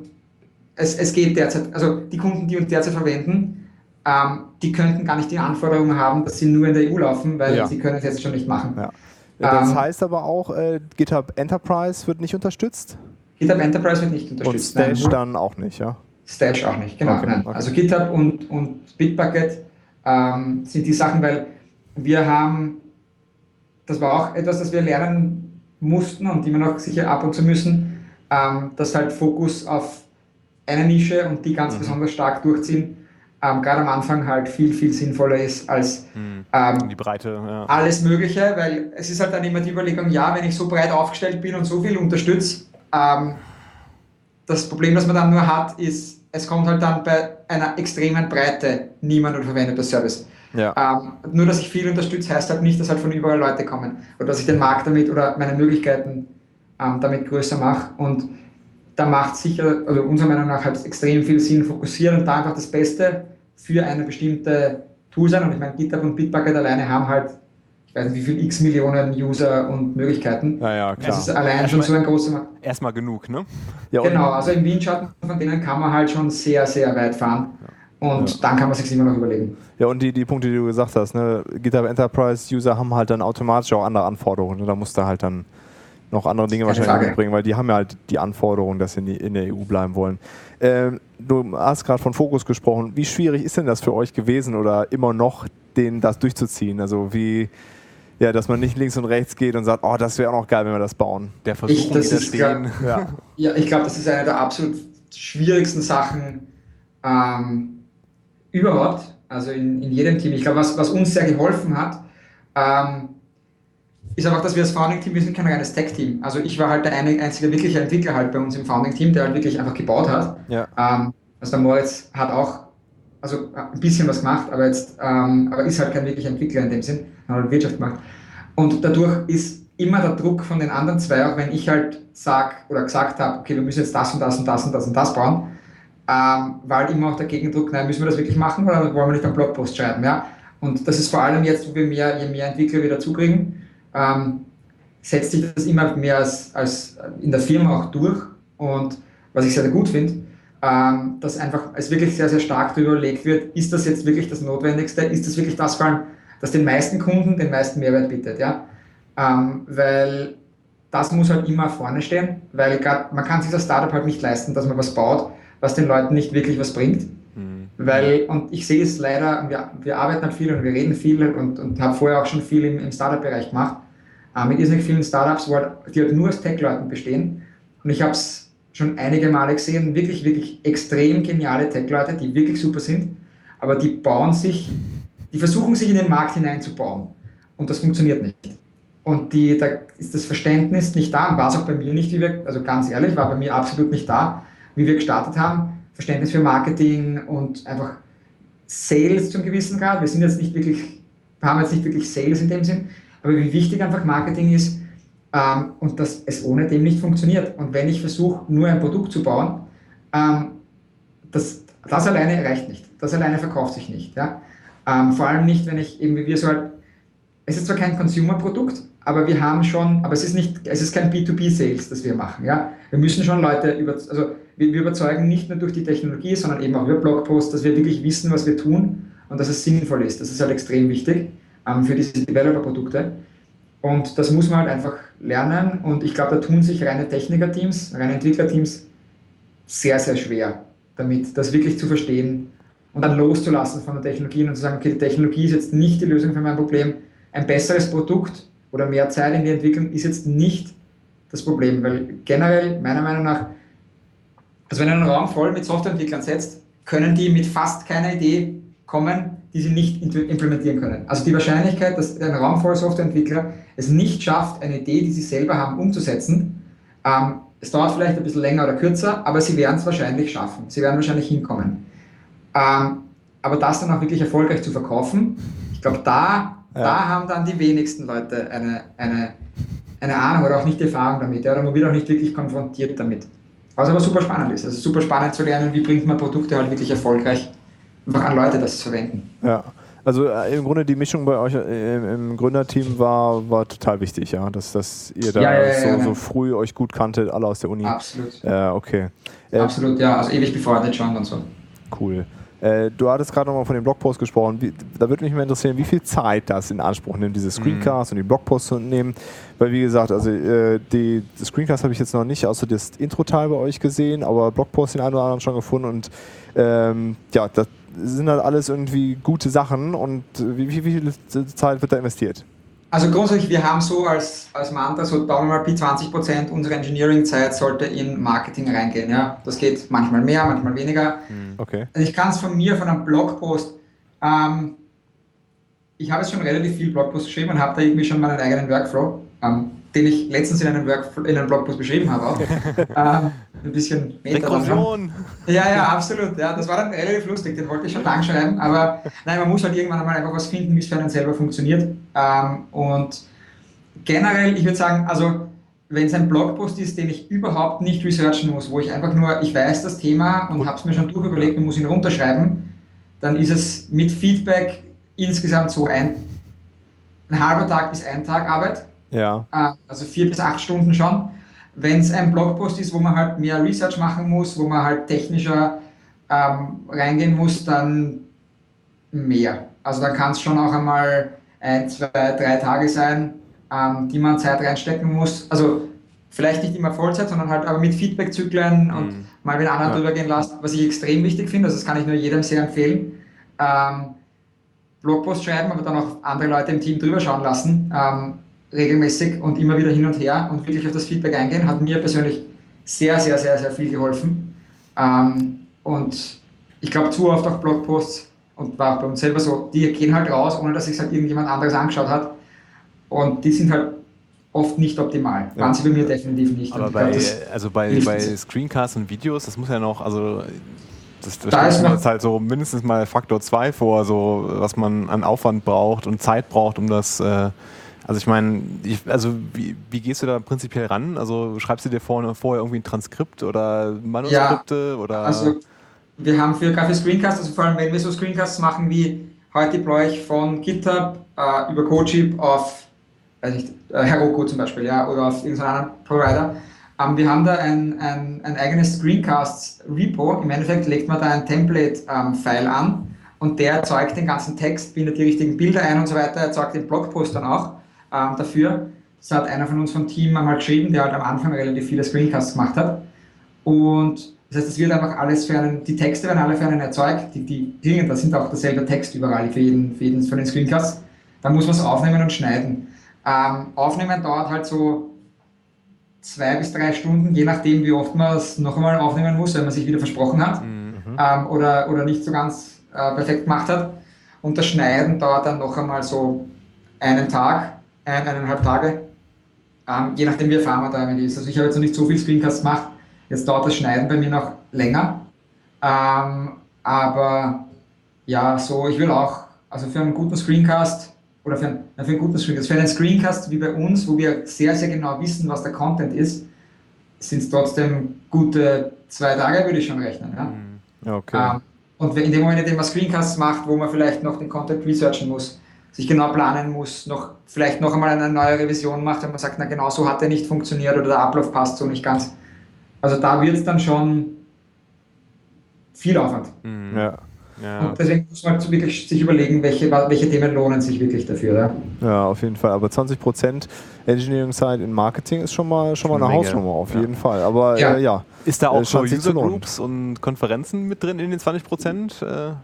es, es geht derzeit, also die Kunden, die uns derzeit verwenden, ähm, die könnten gar nicht die Anforderungen haben, dass sie nur in der EU laufen, weil Ja. sie können es jetzt schon nicht machen. Ja. Das Ähm, heißt aber auch, äh, GitHub Enterprise wird nicht unterstützt GitHub Enterprise wird nicht und unterstützt. nein, Stash nur- dann auch nicht, ja? Stash auch nicht, genau. Okay, nein. okay. Also GitHub und, und Bitbucket ähm, sind die Sachen, weil wir haben, das war auch etwas, das wir lernen mussten und immer noch sicher ab und zu müssen, ähm, dass halt Fokus auf eine Nische und die ganz Mhm. besonders stark durchziehen, ähm, gerade am Anfang halt viel, viel sinnvoller ist als Hm. ähm, Die Breite, ja. alles Mögliche, weil es ist halt dann immer die Überlegung, ja, wenn ich so breit aufgestellt bin und so viel unterstütze, ähm, das Problem, das man dann nur hat, ist, es kommt halt dann bei einer extremen Breite niemand und verwendet das Service. Ja. Ähm, nur, dass ich viel unterstütze, heißt halt nicht, dass halt von überall Leute kommen oder dass ich den Markt damit oder meine Möglichkeiten ähm, damit größer mache. Und da macht sicher, also unserer Meinung nach, halt extrem viel Sinn, fokussieren und da einfach das Beste für eine bestimmte Tool sein. Und ich meine, GitHub und Bitbucket alleine haben halt, ich weiß nicht, wie viel x Millionen User und Möglichkeiten. Ja, ja, klar. Das ist allein schon so ein großer. Erstmal genug, ne? ja, Genau, also im Windschatten von denen kann man halt schon sehr, sehr weit fahren. Und Ja. dann kann man sich immer noch überlegen. Ja, und die, die Punkte, die du gesagt hast, ne, GitHub Enterprise User haben halt dann automatisch auch andere Anforderungen. Ne? Da musst du halt dann noch andere Dinge wahrscheinlich Frage. mitbringen, weil die haben ja halt die Anforderung, dass sie in, der EU bleiben wollen. Ähm, du hast gerade von Fokus gesprochen. Wie schwierig ist denn das für euch gewesen oder immer noch, den das durchzuziehen? Also wie, ja, dass man nicht links und rechts geht und sagt, oh, das wäre auch noch geil, wenn wir das bauen. Der Versuch Ich- das ist widerstehen. Ja, Ja, ich glaube, das ist eine der absolut schwierigsten Sachen ähm, überhaupt, also in, in jedem Team. Ich glaube, was, was uns sehr geholfen hat, ähm, ist einfach, dass wir als Founding-Team, wir sind kein reines Tech-Team. Also ich war halt der eine, einzige wirkliche Entwickler halt bei uns im Founding-Team, der halt wirklich einfach gebaut hat. ja, Ähm, also der Moritz hat auch also ein bisschen was gemacht, aber jetzt ähm, aber ist halt kein wirklicher Entwickler in dem Sinn, hat halt Wirtschaft gemacht. Und dadurch ist immer der Druck von den anderen zwei, auch wenn ich halt sag oder gesagt habe, okay, wir müssen jetzt das und das und das und das und das bauen, ähm, war halt immer auch der Gegendruck, nein, müssen wir das wirklich machen oder wollen wir nicht einen Blogpost schreiben, ja? Und das ist vor allem jetzt, wo wir mehr, je mehr Entwickler wieder zukriegen, ähm, setzt sich das immer mehr als, als in der Firma auch durch und was ich sehr, gut finde, ähm, dass einfach es wirklich sehr, sehr stark darüber überlegt wird, ist das jetzt wirklich das Notwendigste, ist das wirklich das vor allem, das den meisten Kunden den meisten Mehrwert bietet. Ja? Ähm, weil das muss halt immer vorne stehen, weil grad, man kann sich das Startup halt nicht leisten, dass man was baut, was den Leuten nicht wirklich was bringt. Mhm. Weil, und ich sehe es leider, wir, wir arbeiten halt viel und wir reden viel und, und habe vorher auch schon viel im, im Startup-Bereich gemacht, äh, mit irrsinnig vielen Startups, wo halt, die halt nur aus Tech-Leuten bestehen. Und ich habe es schon einige Male gesehen, wirklich, wirklich extrem geniale Tech-Leute, die wirklich super sind, aber die bauen sich, die versuchen sich in den Markt hineinzubauen. Und das funktioniert nicht. Und die, da ist das Verständnis nicht da und war es auch bei mir nicht, wie wir, also ganz ehrlich, war bei mir absolut nicht da, wie wir gestartet haben. Verständnis für Marketing und einfach Sales zum gewissen Grad. Wir sind jetzt nicht wirklich, haben jetzt nicht wirklich Sales in dem Sinn, aber wie wichtig einfach Marketing ist ähm, und dass es ohne dem nicht funktioniert. Und wenn ich versuche, nur ein Produkt zu bauen, ähm, das, das alleine reicht nicht. Das alleine verkauft sich nicht. Ja? Ähm, vor allem nicht, wenn ich eben wie wir so halt, es ist zwar kein Consumer-Produkt, aber wir haben schon, aber es ist nicht, es ist kein B2B-Sales, das wir machen. Ja? Wir müssen schon Leute über, also wir, wir überzeugen nicht nur durch die Technologie, sondern eben auch über Blogposts, dass wir wirklich wissen, was wir tun und dass es sinnvoll ist. Das ist halt extrem wichtig ähm, für diese Developer-Produkte. Und das muss man halt einfach lernen. Und ich glaube, da tun sich reine Techniker-Teams, reine Entwickler-Teams sehr, sehr schwer damit, das wirklich zu verstehen und dann loszulassen von der Technologie und zu sagen, okay, die Technologie ist jetzt nicht die Lösung für mein Problem. Ein besseres Produkt oder mehr Zeit in die Entwicklung ist jetzt nicht das Problem, weil generell meiner Meinung nach, also wenn du einen Raum voll mit Softwareentwicklern setzt, können die mit fast keiner Idee kommen, die sie nicht implementieren können. Also die Wahrscheinlichkeit, dass ein Raum voll Softwareentwickler es nicht schafft, eine Idee, die sie selber haben, umzusetzen, ähm, es dauert vielleicht ein bisschen länger oder kürzer, aber sie werden es wahrscheinlich schaffen. Sie werden wahrscheinlich hinkommen. Ähm, aber das dann auch wirklich erfolgreich zu verkaufen, ich glaube, da ja. Da haben dann die wenigsten Leute eine, eine, eine Ahnung oder auch nicht die Erfahrung damit. Ja, oder man wird auch nicht wirklich konfrontiert damit. Was aber super spannend ist. Also super spannend zu lernen, wie bringt man Produkte halt wirklich erfolgreich einfach an Leute das zu verwenden. Ja. Also äh, im Grunde die Mischung bei euch äh, im, Gründerteam war, war total wichtig, ja, dass, dass ihr da ja, ja, so, so, früh euch gut kanntet, alle aus der Uni. Absolut. Ja, okay. Äh, Absolut, ja, also ewig befreundet schon und so. Cool. Äh, du hattest gerade nochmal von dem Blogpost gesprochen. Wie, da würde mich mal interessieren, wie viel Zeit das in Anspruch nimmt, diese Screencasts mhm. und die Blogposts zu nehmen. Weil, wie gesagt, also äh, die, die Screencasts habe ich jetzt noch nicht außer das Intro-Teil bei euch gesehen, aber Blogposts den einen oder anderen schon gefunden und ähm, ja, das sind halt alles irgendwie gute Sachen und wie, wie, wie viel Zeit wird da investiert? Also grundsätzlich, wir haben so als, als Mantra, so daumen wir mal 20% unserer Engineering-Zeit sollte in Marketing reingehen. Ja? Das geht manchmal mehr, manchmal weniger. Hm, okay. Also ich kann es von mir, von einem Blogpost, ähm, ich habe jetzt schon relativ viel Blogpost geschrieben und habe da irgendwie schon meinen eigenen Workflow. Ähm, den ich letztens in einem, Work, in einem Blogpost beschrieben habe. Auch. ähm, ein bisschen Rekursion. Ja, ja, absolut. Ja, das war dann relativ lustig, den wollte ich schon lang schreiben, aber nein, man muss halt irgendwann einmal einfach was finden, wie es für einen selber funktioniert. Ähm, und generell, ich würde sagen, also wenn es ein Blogpost ist, den ich überhaupt nicht researchen muss, wo ich einfach nur, ich weiß das Thema und habe es mir schon durchüberlegt und muss ihn runterschreiben, dann ist es mit Feedback insgesamt so ein, ein halber Tag bis ein Tag Arbeit ja. Äh, also vier bis acht Stunden schon. Wenn es ein Blogpost ist, wo man halt mehr Research machen muss, wo man halt technischer ähm, reingehen muss, dann mehr. Also da kann es schon auch einmal ein, zwei, drei Tage sein, ähm, die man Zeit reinstecken muss. Also vielleicht nicht immer Vollzeit, sondern halt aber mit Feedback-Zyklen mhm. und mal mit anderen ja. drüber gehen lassen, was ich extrem wichtig finde. Also das kann ich nur jedem sehr empfehlen. Ähm, Blogpost schreiben, aber dann auch andere Leute im Team drüber schauen lassen. Ähm, regelmäßig und immer wieder hin und her und wirklich auf das Feedback eingehen, hat mir persönlich sehr, sehr, sehr, sehr viel geholfen. Ähm, und ich glaube, zu oft auch Blogposts und war auch bei uns selber so, die gehen halt raus, ohne dass sich halt irgendjemand anderes angeschaut hat. Und die sind halt oft nicht optimal. Ja. Waren sie bei mir definitiv nicht. Aber bei, glaub, also bei, bei Screencasts und Videos, das muss ja noch, also das, das da stellt mir jetzt halt so mindestens mal Faktor 2 vor, so was man an Aufwand braucht und Zeit braucht, um das äh, also ich meine, also wie, wie, gehst du da prinzipiell ran? Also schreibst du dir vorne, vorher irgendwie ein Transkript oder Manuskripte? Ja, oder? Also wir haben für Kaffee Screencasts, also vor allem wenn wir so Screencasts machen wie heute deploy ich von GitHub äh, über Codeship auf weiß nicht, äh, Heroku zum Beispiel, ja, oder auf irgendeinen anderen Provider. Ähm, wir haben da ein, ein, ein eigenes Screencasts-Repo. Im Endeffekt legt man da ein Template-File ähm, an und der erzeugt den ganzen Text, bindet die richtigen Bilder ein und so weiter, erzeugt den Blogpost dann auch ähm, dafür. Das hat einer von uns vom Team einmal geschrieben, der halt am Anfang relativ viele Screencasts gemacht hat. Und das heißt, es wird einfach alles für einen, die Texte werden alle für einen erzeugt, die, die Dinge, da sind auch derselbe Text überall für jeden, für jeden von den Screencasts. Da muss man es aufnehmen und schneiden. Ähm, aufnehmen dauert halt so zwei bis drei Stunden, je nachdem, wie oft man es noch einmal aufnehmen muss, wenn man sich wieder versprochen hat mhm. ähm, oder, oder nicht so ganz äh, perfekt gemacht hat. Und das Schneiden dauert dann noch einmal so einen Tag, ein, eineinhalb Tage, ähm, je nachdem, wie erfahren man damit ist. Also ich habe jetzt noch nicht so viel Screencasts gemacht, jetzt dauert das Schneiden bei mir noch länger. Ähm, aber ja, so, ich will auch, also für einen guten Screencast oder für, ein, für einen guten Screencast, für einen Screencast wie bei uns, wo wir sehr, sehr genau wissen, was der Content ist, sind es trotzdem gute zwei Tage, würde ich schon rechnen. Ja? Mhm. Okay. Ähm, und in dem Moment, in dem man Screencasts macht, wo man vielleicht noch den Content researchen muss, sich genau planen muss, noch, vielleicht noch einmal eine neue Revision macht, wenn man sagt, na genau so hat er nicht funktioniert oder der Ablauf passt so nicht ganz. Also da wird es dann schon viel Aufwand. Mhm. Ja. Ja. Und deswegen muss man wirklich sich überlegen, welche, welche Themen lohnen sich wirklich dafür. Ja, ja auf jeden Fall. Aber 20% Engineering Side in Marketing ist schon mal, schon mal eine Menge. Hausnummer, auf ja. jeden Fall. Aber ja. Äh, ja. Ist da auch äh, so User Groups und Konferenzen mit drin in den 20%? Äh?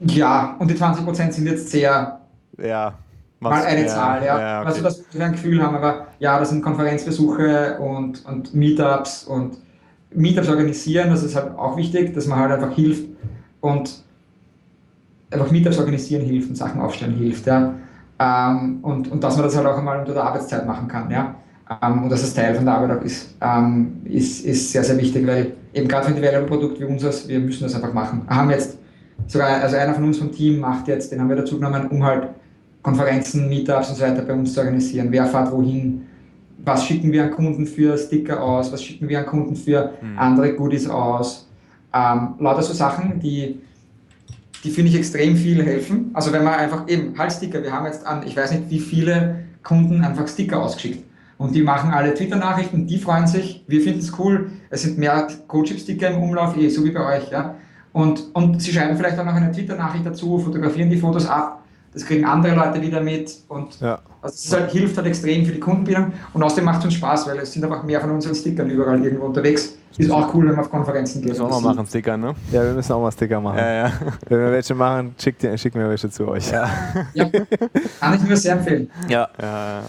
Ja, und die 20% sind jetzt sehr. Ja. Mal eine Zahl, ja. ja okay. Also, dass wir ein Gefühl haben, aber ja, das sind Konferenzbesuche und, und Meetups und Meetups organisieren, das ist halt auch wichtig, dass man halt einfach hilft und einfach Meetups organisieren hilft und Sachen aufstellen hilft, ja. Ähm, und, und dass man das halt auch einmal unter der Arbeitszeit machen kann, ja. Ähm, und dass es Teil von der Arbeit auch ist, ähm, ist, ist sehr, sehr wichtig, weil eben gerade für ein Developer-Produkt wie unseres, wir müssen das einfach machen. Wir haben jetzt sogar, also einer von uns vom Team macht jetzt, den haben wir dazu genommen, um halt Konferenzen, Meetups und so weiter bei uns zu organisieren. Wer fährt wohin? Was schicken wir an Kunden für Sticker aus? Was schicken wir an Kunden für mhm. andere Goodies aus? Ähm, lauter so Sachen, die die finde ich extrem viel helfen. Also wenn man einfach eben halt Sticker, wir haben jetzt an, ich weiß nicht wie viele Kunden einfach Sticker ausgeschickt. Und die machen alle Twitter-Nachrichten, die freuen sich, wir finden es cool, es sind mehr Code-Chip-Sticker im Umlauf, eh, so wie bei euch. Ja? Und, und sie schreiben vielleicht auch noch eine Twitter-Nachricht dazu, fotografieren die Fotos ab, das kriegen andere Leute wieder mit und ja. also es halt, hilft halt extrem für die Kundenbildung und außerdem macht es uns Spaß, weil es sind einfach mehr von unseren Stickern überall irgendwo unterwegs. Ist auch cool, wenn man auf Konferenzen geht. Müssen wir auch mal machen, Sticker, ne? Ja, wir müssen auch mal Sticker machen. Ja, ja. Wenn wir welche machen, schickt, schickt mir welche zu euch. Ja. ja. Kann ich mir sehr empfehlen. Ja. ja.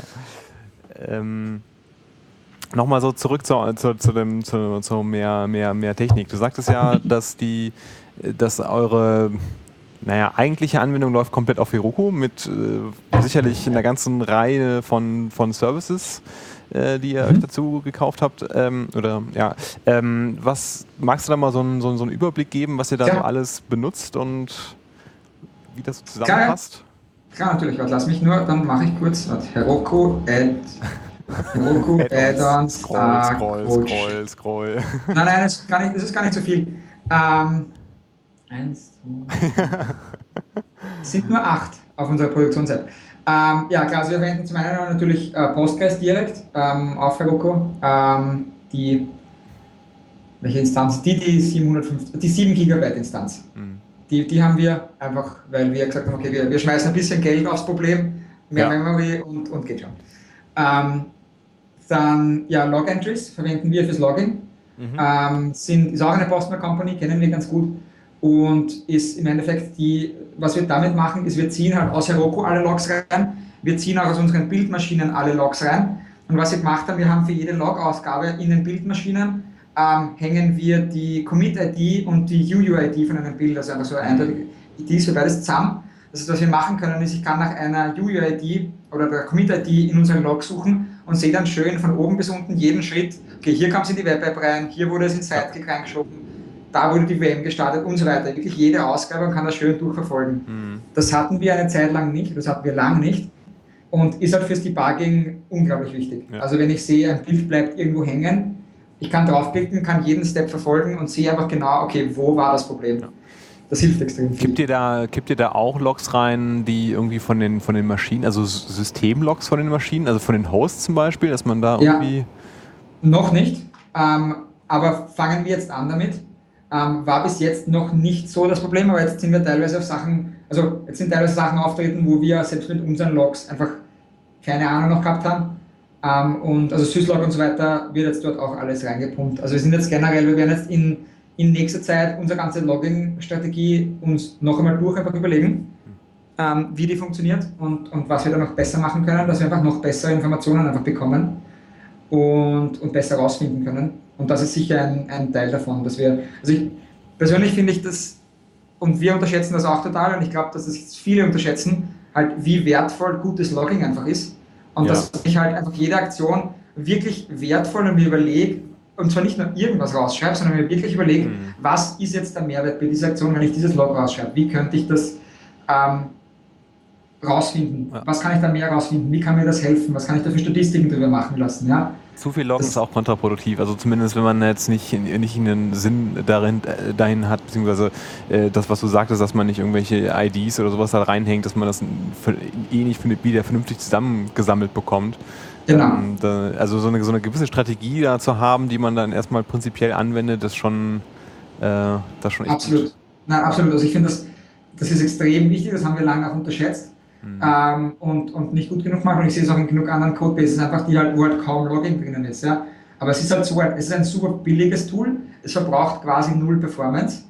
Ähm, Nochmal so zurück zu, zu, zu, dem, zu, zu mehr, mehr, mehr Technik. Du sagtest ja, dass die dass eure naja, eigentliche Anwendung läuft komplett auf Heroku mit äh, sicherlich einer ganzen Reihe von, von Services, äh, die ihr mhm. euch dazu gekauft habt. Ähm, oder ja, ähm, was magst du da mal so einen, so, so einen Überblick geben, was ihr da ja. so alles benutzt und wie das zusammenpasst? Klar, natürlich. Warte, lass mich nur, dann mache ich kurz. Warte, Heroku Add. Heroku Add-ons. Scroll, scroll, scroll, scroll. Nein, nein, das ist gar nicht, das ist gar nicht so viel. Ähm, eins, es sind nur acht auf unserer Produktionsseite. Ähm, ja, klar, also wir verwenden zum einen natürlich äh, Postgres direkt ähm, auf Heroku. Ähm, die, welche Instanz? Die, die 750, die 7 Gigabyte Instanz. Mhm. Die, die haben wir einfach, weil wir gesagt haben, okay, wir, wir schmeißen ein bisschen Geld aufs Problem, mehr ja. Memory und, und geht schon. Ähm, dann, ja, Log-Entries verwenden wir fürs Login. Mhm. Ähm, sind, ist auch eine Postman Company, kennen wir ganz gut und ist im Endeffekt die, was wir damit machen, ist, wir ziehen halt aus Heroku alle Logs rein, wir ziehen auch aus unseren Bildmaschinen alle Logs rein. Und was wir gemacht haben, wir haben für jede Log-Ausgabe in den Bildmaschinen ähm, hängen wir die Commit-ID und die UUID von einem Bild, also einfach so eindeutige IDs für beides zusammen. Das heißt, was wir machen können, ist, ich kann nach einer UUID oder der Commit-ID in unseren Log suchen und sehe dann schön von oben bis unten jeden Schritt, okay, hier kam es in die Web-App rein, hier wurde es in Sidekick reingeschoben, da wurde die WM gestartet und so weiter. Wirklich jede Ausgabe und kann das schön durchverfolgen. Mhm. Das hatten wir eine Zeit lang nicht, das hatten wir lang nicht und ist halt fürs Debugging unglaublich wichtig. Ja. Also wenn ich sehe, ein Bild bleibt irgendwo hängen, ich kann draufklicken, kann jeden Step verfolgen und sehe einfach genau, okay, wo war das Problem. Ja. Das hilft extrem viel. Gibt ihr, da, gibt ihr da auch Logs rein, die irgendwie von den, von den Maschinen, also Systemlogs von den Maschinen, also von den Hosts zum Beispiel, dass man da irgendwie... Ja, noch nicht, ähm, aber fangen wir jetzt an damit ähm, war bis jetzt noch nicht so das Problem, aber jetzt sind wir teilweise auf Sachen, also jetzt sind teilweise Sachen auftreten, wo wir selbst mit unseren Logs einfach keine Ahnung noch gehabt haben. Ähm, und also Syslog und so weiter wird jetzt dort auch alles reingepumpt. Also wir sind jetzt generell, wir werden jetzt in, in nächster Zeit unsere ganze Logging-Strategie uns noch einmal durch einfach überlegen, ähm, wie die funktioniert und, und was wir da noch besser machen können, dass wir einfach noch bessere Informationen einfach bekommen und, und besser rausfinden können. Und das ist sicher ein, ein Teil davon, dass wir, also ich persönlich finde ich das, und wir unterschätzen das auch total, und ich glaube, dass das viele unterschätzen, halt wie wertvoll gutes Logging einfach ist. Und ja. dass ich halt einfach jede Aktion wirklich wertvoll und mir überlege, und zwar nicht nur irgendwas rausschreibe, sondern mir wirklich überlege, mhm. was ist jetzt der Mehrwert bei dieser Aktion, wenn ich dieses Log rausschreibe? Wie könnte ich das ähm, rausfinden? Ja. Was kann ich da mehr rausfinden? Wie kann mir das helfen? Was kann ich da für Statistiken drüber machen lassen? Ja? Zu viel Loggen ist auch kontraproduktiv. Also zumindest wenn man jetzt nicht, nicht einen Sinn darin, äh, dahin hat, beziehungsweise äh, das, was du sagtest, dass man nicht irgendwelche IDs oder sowas da reinhängt, dass man das für, eh nicht wieder vernünftig zusammengesammelt bekommt. Genau. Ähm, da, also so eine, so eine gewisse Strategie da zu haben, die man dann erstmal prinzipiell anwendet, ist schon, äh, das schon echt Absolut. Gut. Nein, absolut. Also ich finde, das, das ist extrem wichtig, das haben wir lange auch unterschätzt mhm. ähm, und, und nicht gut genug machen. Und ich sehe es auch in genug anderen Codebases, einfach die halt, wo halt kaum Logging drinnen ist. Ja? Aber es ist halt so, es ist ein super billiges Tool, es verbraucht quasi null Performance.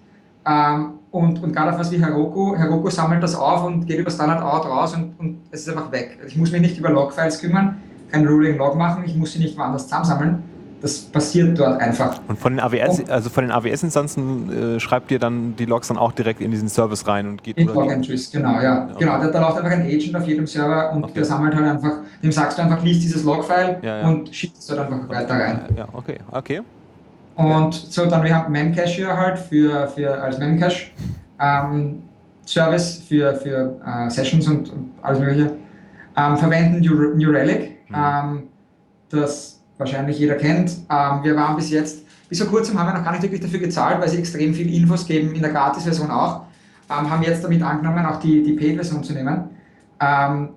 Ähm, und, und gerade auf was wie Heroku, Heroku sammelt das auf und geht über Standard Out raus und, und es ist einfach weg. Ich muss mich nicht über Logfiles kümmern, kein Ruling Log machen, ich muss sie nicht woanders zusammensammeln das passiert dort einfach. Und von den AWS, also von den AWS-Instanzen äh, schreibt ihr dann die Logs dann auch direkt in diesen Service rein und geht in Log Entries, genau, ja. ja. Genau, da, da, läuft einfach ein Agent auf jedem Server und okay. der sammelt halt einfach, dem sagst du einfach, liest dieses Log-File ja, ja. und schickt es dort einfach weiter rein. Ja, okay, okay. Und so dann, wir haben Memcache halt für, für als Memcache ähm, Service für, für äh, Sessions und, und, alles mögliche. Ähm, verwenden New, New Relic. Mhm. Ähm, das wahrscheinlich jeder kennt. Ähm, wir waren bis jetzt, bis vor kurzem haben wir noch gar nicht wirklich dafür gezahlt, weil sie extrem viel Infos geben, in der Gratis-Version auch. Ähm, haben jetzt damit angenommen, auch die, die Paid-Version zu nehmen, ähm,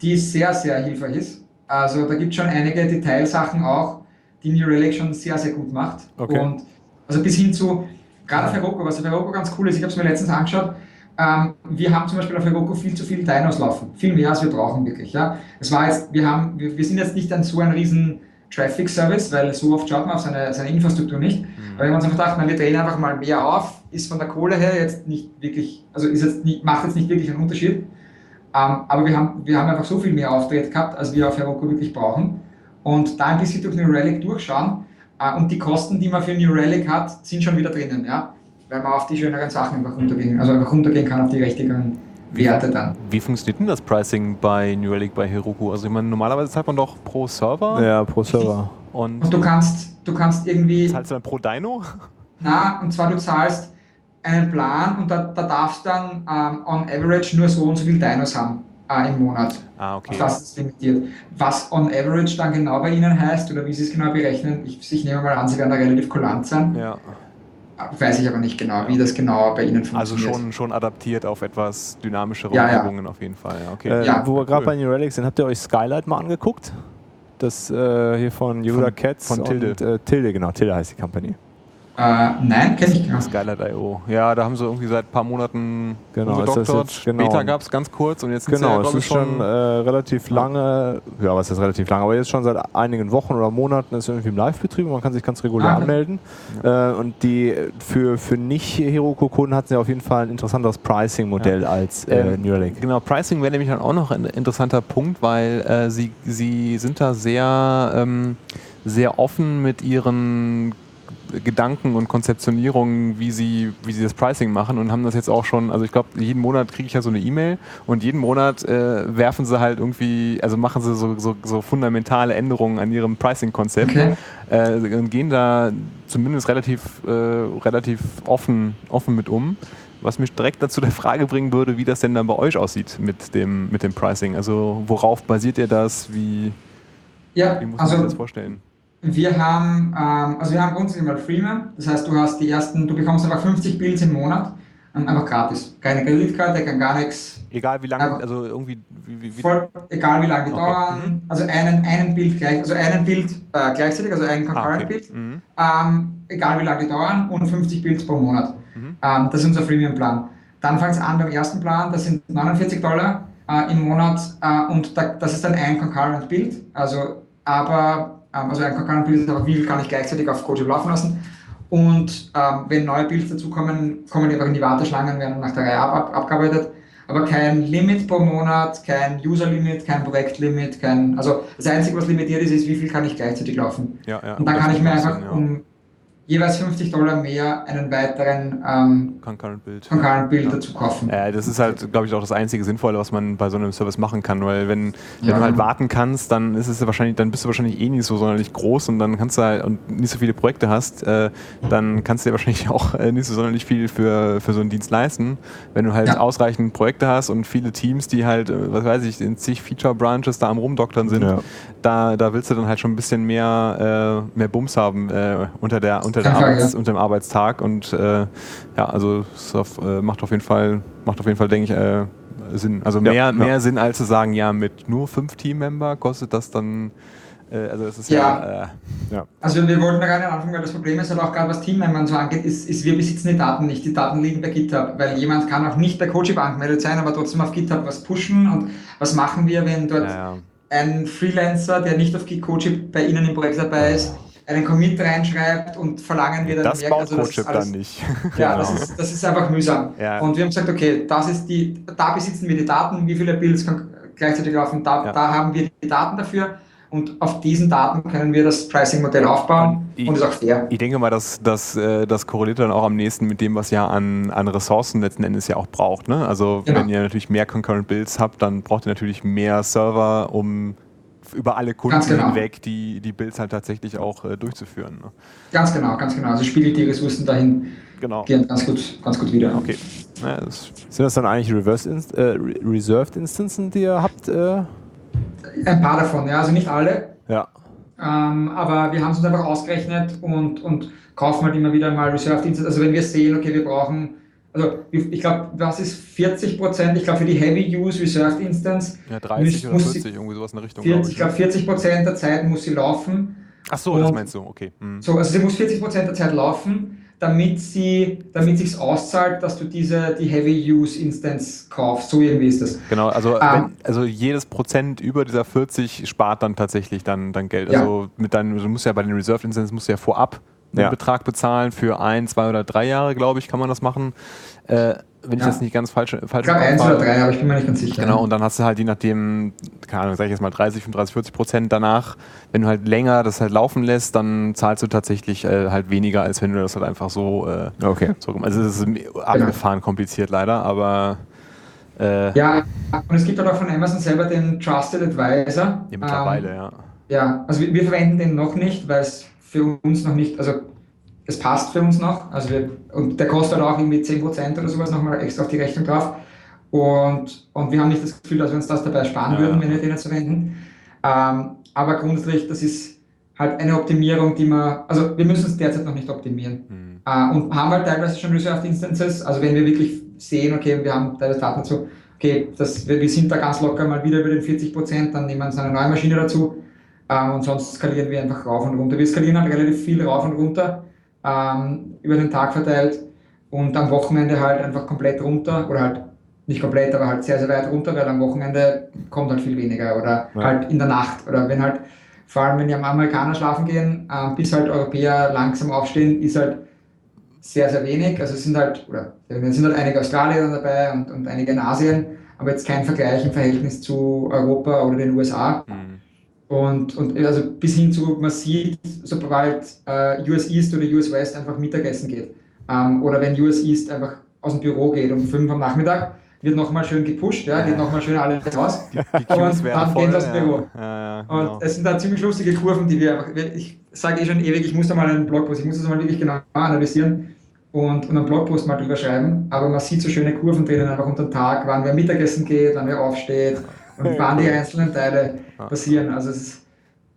die sehr, sehr hilfreich ist. Also da gibt es schon einige Detailsachen auch, die New Relic schon sehr, sehr gut macht. Okay. Und also bis hin zu, gerade auf Heroku, was auf Heroku ganz cool ist, ich habe es mir letztens angeschaut, ähm, wir haben zum Beispiel auf Heroku viel zu viele Dinos laufen. Viel mehr, als wir brauchen wirklich. Ja? Es war jetzt, wir, haben, wir, wir sind jetzt nicht ein so ein riesen Traffic Service, weil so oft schaut man auf seine, seine Infrastruktur nicht. Mhm. Aber wenn man sich gedacht, man, wir drehen einfach mal mehr auf, ist von der Kohle her jetzt nicht wirklich, also ist jetzt nicht, macht jetzt nicht wirklich einen Unterschied. Ähm, aber wir haben, wir haben einfach so viel mehr Auftritt gehabt, als wir auf Heroku wirklich brauchen. Und da ein bisschen durch New Relic durchschauen. Äh, und die Kosten, die man für New Relic hat, sind schon wieder drinnen, ja. Weil man auf die schöneren Sachen einfach runtergehen, also einfach runtergehen kann auf die richtigen Werte dann. Wie funktioniert denn das Pricing bei New Relic, bei Heroku? Also ich meine, normalerweise zahlt man doch pro Server. Ja, pro Server. Und, und du kannst, du kannst irgendwie. Zahlst du dann pro Dino? Na, und zwar du zahlst einen Plan und da, da darfst dann ähm, on average nur so und so viele Dinos haben äh, im Monat. Ah, okay. das ist limitiert. Was on average dann genau bei Ihnen heißt oder wie Sie es genau berechnen, ich, ich nehme mal an, Sie werden da relativ kulant sein. Ja. Weiß ich aber nicht genau, wie das genau bei Ihnen also funktioniert. Also schon, schon adaptiert auf etwas dynamischere ja, Umgebungen ja. auf jeden Fall. Ja, okay. Äh, ja, wo wir gerade cool. bei New Relics sind, habt ihr euch Skylight mal angeguckt? Das äh, hier von Yoda Cats von Tilde. Und, äh, Tilde, genau. Tilde heißt die Company. Äh, nein, kenne ich gar nicht. Skylight.io. Ja, da haben sie irgendwie seit ein paar Monaten genau, doktort. Genau. Beta gab es ganz kurz und jetzt Genau, ja, es ist schon äh, relativ lange, ja, was ist relativ lange, aber jetzt schon seit einigen Wochen oder Monaten ist irgendwie im Live-Betrieb und man kann sich ganz regulär ah, anmelden. Ja. Äh, und die für, für nicht-Heroku-Kunden hatten sie auf jeden Fall ein interessanteres Pricing-Modell ja. als äh, ähm, New Relic. Genau, Pricing wäre nämlich dann auch noch ein interessanter Punkt, weil äh, sie, sie sind da sehr, ähm, sehr offen mit ihren Gedanken und Konzeptionierungen, wie sie, wie sie das Pricing machen und haben das jetzt auch schon, also ich glaube, jeden Monat kriege ich ja so eine E-Mail und jeden Monat äh, werfen sie halt irgendwie, also machen sie so, so, so fundamentale Änderungen an ihrem Pricing-Konzept okay. äh, und gehen da zumindest relativ, äh, relativ offen, offen mit um. Was mich direkt dazu der Frage bringen würde, wie das denn dann bei euch aussieht mit dem, mit dem Pricing. Also worauf basiert ihr das? Wie, ja, wie muss man also, sich das vorstellen? Wir haben, ähm, also wir haben grundsätzlich mal Freemium, das heißt, du hast die ersten, du bekommst einfach 50 Builds im Monat einfach gratis. Keine Kreditkarte, kein gar nichts. Egal wie lange, also irgendwie, wie, wie, Voll, egal wie lange die Okay. dauern. Mhm. Also einen, einen Bild gleich, also einen Bild äh, gleichzeitig, also ein ah, Concurrent okay. Bild. Mhm. Ähm, egal wie lange die dauern und 50 Builds pro Monat. Mhm. Ähm, das ist unser Freemium-Plan. Dann fängt es an beim ersten Plan, das sind 49 Dollar äh, im Monat äh, und da, das ist dann ein Concurrent Bild. Also, aber, ähm, also ein Concurrent Bild ist aber, wie viel kann ich gleichzeitig auf Code laufen lassen. Und ähm, wenn neue Builds dazukommen, kommen die einfach in die Warteschlangen, werden nach der Reihe ab, ab, abgearbeitet. Aber kein Limit pro Monat, kein User-Limit, kein Projekt-Limit, kein, also das Einzige, was limitiert ist, ist, wie viel kann ich gleichzeitig laufen. Ja, ja. Und dann das kann ich mir einfach Sinn, ja. um jeweils 50 Dollar mehr einen weiteren ähm, Concurrent Bild. Concurrent Bild Ja. dazu kaufen. Äh, das ist halt, glaube ich, auch das einzige Sinnvolle, was man bei so einem Service machen kann, weil wenn, wenn Ja. du halt warten kannst, dann ist es wahrscheinlich, dann bist du wahrscheinlich eh nicht so sonderlich groß und dann kannst du halt und nicht so viele Projekte hast, äh, dann kannst du dir wahrscheinlich auch äh, nicht so sonderlich viel für, für so einen Dienst leisten. Wenn du halt Ja. ausreichend Projekte hast und viele Teams, die halt, äh, was weiß ich, in zig Feature-Branches da am Rumdoktern sind, Ja. Da, da willst du dann halt schon ein bisschen mehr, äh, mehr Bums haben äh, unter, der, unter, der Arbeits-, ja. unter dem Arbeitstag und äh, ja, also es auf, äh, macht auf jeden Fall, macht auf jeden Fall, denke ich, äh, Sinn. Also mehr, ja. mehr Sinn, als zu sagen, ja, mit nur fünf Teammember kostet das dann, äh, also das ist ja, äh, Also wir wollten da gar nicht anfangen, weil das Problem ist halt auch gerade, was Teammembern so angeht, ist, ist, wir besitzen die Daten nicht. Die Daten liegen bei GitHub, weil jemand kann auch nicht bei Coaching angemeldet sein, aber trotzdem auf GitHub was pushen und was machen wir, wenn dort ja, ja. Ein Freelancer, der nicht auf Coaching bei Ihnen im Projekt dabei ist, einen Commit reinschreibt und verlangen wir dann Das mehr- baut also das alles- dann nicht. Ja, Genau. das, ist, das ist einfach mühsam. Ja. Und wir haben gesagt, okay, das ist die, da besitzen wir die Daten, wie viele Builds kann gleichzeitig laufen, da, Ja. da haben wir die Daten dafür und auf diesen Daten können wir das Pricing-Modell aufbauen Und die- und ist auch fair. Ich denke mal, dass das, äh, das korreliert dann auch am nächsten mit dem, was ihr an, an Ressourcen letzten Endes ja auch braucht. Ne? Also Genau. wenn ihr natürlich mehr Concurrent Builds habt, dann braucht ihr natürlich mehr Server, um über alle Kunden genau. hinweg die, die Builds halt tatsächlich auch äh, durchzuführen. Ne? Ganz genau, ganz genau. Also spiegelt die Ressourcen dahin Genau. gehen ganz gut, ganz gut wieder. Okay. Ja, das, Sind das dann eigentlich Reverse Inst äh, Re- Reserved Instances, die ihr habt? Äh? Ein paar davon, ja, also nicht alle, Ja. Ähm, aber wir haben es uns einfach ausgerechnet und, und kaufen halt immer wieder mal Reserved Instances. Also wenn wir sehen, okay, wir brauchen, also ich ich glaube, was ist 40 Prozent? Ich glaube, für die Heavy Use Reserved Instance, ja, 30 Muss- oder muss 40, sie- irgendwie sowas in der Richtung. 40, ich glaub glaube, 40 Prozent der Zeit muss sie laufen. Ach so, das und- meinst du, okay. Hm. So, also sie muss 40 Prozent der Zeit laufen, damit sie, damit sich's auszahlt, dass du diese, die Heavy Use Instance kaufst. So irgendwie ist das. Genau, also, Ah. wenn, also jedes Prozent über dieser 40 spart dann tatsächlich dann, dann Geld. Ja. Also mit deinem, du musst ja bei den Reserve Instances musst du ja vorab einen Ja. Betrag bezahlen für ein, zwei oder drei Jahre, glaube ich, kann man das machen. Äh, wenn ich Ja. das nicht ganz falsch, falsch Ich glaube, eins oder drei, aber ich bin mir nicht ganz sicher. Genau, und dann hast du halt je nachdem, keine Ahnung, sag ich jetzt mal 30, 35, 40 Prozent danach, wenn du halt länger das halt laufen lässt, dann zahlst du tatsächlich äh, halt weniger, als wenn du das halt einfach so, äh, Okay. so also es ist abgefahren kompliziert leider, aber äh, Ja, und es gibt halt auch von Amazon selber den Trusted Advisor. ja, mittlerweile, Ähm, ja. Ja, also wir, wir verwenden den noch nicht, weil es für uns noch nicht, also es passt für uns noch. Also wir, und der kostet halt auch irgendwie 10% oder sowas nochmal extra auf die Rechnung drauf. Und, und wir haben nicht das Gefühl, dass wir uns das dabei sparen Ja, würden, wenn wir den jetzt verwenden. Ähm, aber grundsätzlich, das ist halt eine Optimierung, die wir, also wir müssen es derzeit noch nicht optimieren. Hm. Äh, und haben halt teilweise schon Reserved Instances. Also wenn wir wirklich sehen, okay, wir haben teilweise Daten dazu, okay, das, wir, wir sind da ganz locker mal wieder über den 40 Prozent, dann nehmen wir uns eine neue Maschine dazu. Ähm, und sonst skalieren wir einfach rauf und runter. Wir skalieren halt relativ viel rauf und runter ähm, über den Tag verteilt und am Wochenende halt einfach komplett runter oder halt nicht komplett, aber halt sehr, sehr weit runter, weil am Wochenende kommt halt viel weniger oder Ja. halt in der Nacht oder wenn halt, vor allem wenn die am Amerikaner schlafen gehen, ähm, bis halt Europäer langsam aufstehen, ist halt sehr, sehr wenig. Also es sind halt, oder es sind halt einige Australier dabei und, und einige in Asien, aber jetzt kein Vergleich im Verhältnis zu Europa oder den USA. Hm. Und, und also bis hin zu, man sieht, sobald äh, US East oder US West einfach Mittagessen geht. Ähm, oder wenn US East einfach aus dem Büro geht um 5 am Nachmittag, wird nochmal schön gepusht, ja, geht nochmal schön alles raus. Die Queues Und dann voll. gehen dem ja. Büro. Ja, ja, Und genau. es sind da ziemlich lustige Kurven, die wir einfach, ich sage eh schon ewig, ich muss da mal einen Blogpost, ich muss das mal wirklich genau analysieren und, und einen Blogpost mal drüber schreiben, aber man sieht so schöne Kurven drinnen, einfach unter den Tag, wann wer Mittagessen geht, wann wer aufsteht und wann die einzelnen Teile. Passieren. Also es ist,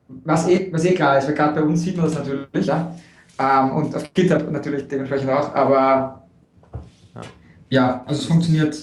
was eh, was eh klar ist, weil gerade bei uns sieht man das natürlich, ja, ähm, und auf GitHub natürlich dementsprechend auch, aber Ja. ja, also es funktioniert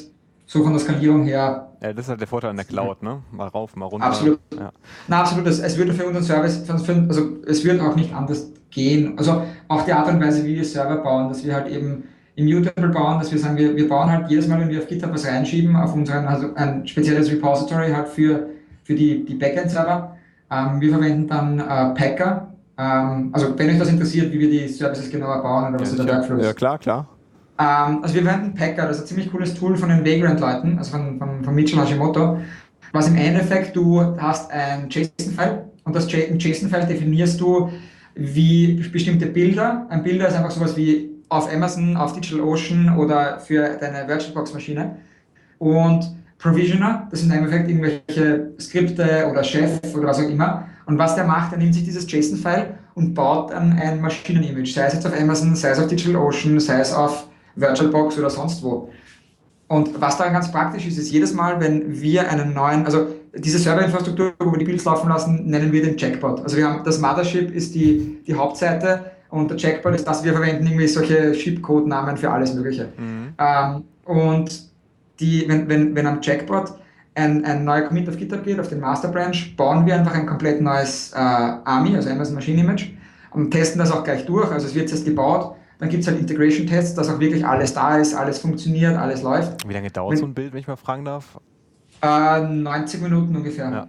so von der Skalierung her. Ja, das ist halt der Vorteil an der Cloud, ne? Mal rauf, mal runter. Absolut. Ja. Na, absolut. Es, es würde für unseren Service, für, also es wird auch nicht anders gehen. Also auch die Art und Weise, wie wir Server bauen, dass wir halt eben immutable bauen, dass wir sagen, wir, wir bauen halt jedes Mal, wenn wir auf GitHub was reinschieben, auf unseren, also ein spezielles Repository halt für, für die, die Backend-Server. Ähm, wir verwenden dann äh, Packer. Ähm, also wenn euch das interessiert, wie wir die Services genauer bauen oder was ja, der Workflow ist. Ja, klar, klar. Ähm, also wir verwenden Packer, das ist ein ziemlich cooles Tool von den Vagrant-Leuten, also von, von, von Mitchell Hashimoto, was im Endeffekt, du hast ein JSON-File und das JSON-File definierst du wie bestimmte Bilder. Ein Bilder ist einfach sowas wie auf Amazon, auf DigitalOcean oder für deine VirtualBox-Maschine. Und Provisioner, das sind im Endeffekt irgendwelche Skripte oder Chef oder was auch immer. Und was der macht, er nimmt sich dieses JSON-File und baut dann ein Maschinen-Image, sei es jetzt auf Amazon, sei es auf DigitalOcean, sei es auf VirtualBox oder sonst wo. Und was daran ganz praktisch ist, ist jedes Mal, wenn wir einen neuen, also diese Serverinfrastruktur, wo wir die Builds laufen lassen, nennen wir den Checkbot. Also wir haben das Mothership ist die, die Hauptseite und der Checkbot ist das, wir verwenden irgendwie solche Ship-Code-Namen für alles Mögliche. Mhm. Ähm, und die, wenn, wenn, wenn am Checkbot ein, ein neuer Commit auf GitHub geht, auf den Master Branch, bauen wir einfach ein komplett neues äh, AMI, also Amazon Machine Image, und testen das auch gleich durch. Also es wird jetzt gebaut, dann gibt es halt Integration-Tests, dass auch wirklich alles da ist, alles funktioniert, alles läuft. Wie lange dauert wenn, so ein Bild, wenn ich mal fragen darf? Äh, 90 Minuten ungefähr. Ja.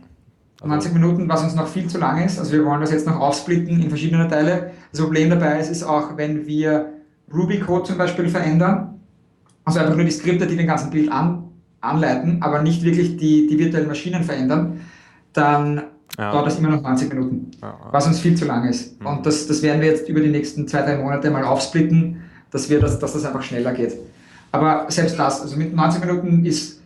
Also 90 Minuten, was uns noch viel zu lang ist. Also wir wollen das jetzt noch aufsplitten in verschiedene Teile. Das Problem dabei ist, ist auch, wenn wir Ruby-Code zum Beispiel verändern, also einfach nur die Skripte, die den ganzen Bild an, anleiten, aber nicht wirklich die, die virtuellen Maschinen verändern, dann ja. dauert das immer noch 90 Minuten, ja, was uns viel zu lang ist. Mhm. Und das, das werden wir jetzt über die nächsten zwei, drei Monate mal aufsplitten, dass, wir das, dass das einfach schneller geht. Aber selbst das, also mit 90 Minuten ist,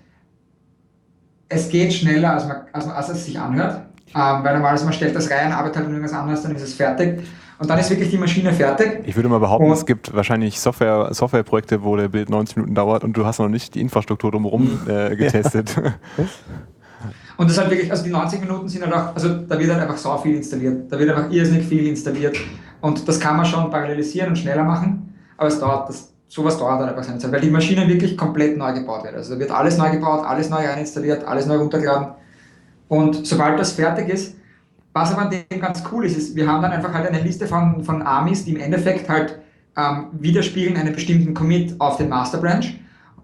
es geht schneller, als, man, als, man, als es sich anhört, ähm, weil normalerweise man stellt das rein, arbeitet halt irgendwas anderes, dann ist es fertig. Und dann ist wirklich die Maschine fertig. Ich würde mal behaupten, und es gibt wahrscheinlich Software, Softwareprojekte, wo der Bild 90 Minuten dauert und du hast noch nicht die Infrastruktur drumherum äh, getestet. Ja. Und das halt wirklich, also die 90 Minuten sind halt auch, also da wird halt einfach so viel installiert. Da wird einfach irrsinnig viel installiert. Und das kann man schon parallelisieren und schneller machen, aber es dauert, das, sowas dauert halt einfach seine Zeit, weil die Maschine wirklich komplett neu gebaut wird. Also da wird alles neu gebaut, alles neu reinstalliert, alles neu runtergeladen. Und sobald das fertig ist, was aber an dem ganz cool ist, ist, wir haben dann einfach halt eine Liste von, von Armies, die im Endeffekt halt ähm, widerspiegeln einen bestimmten Commit auf den Master Branch.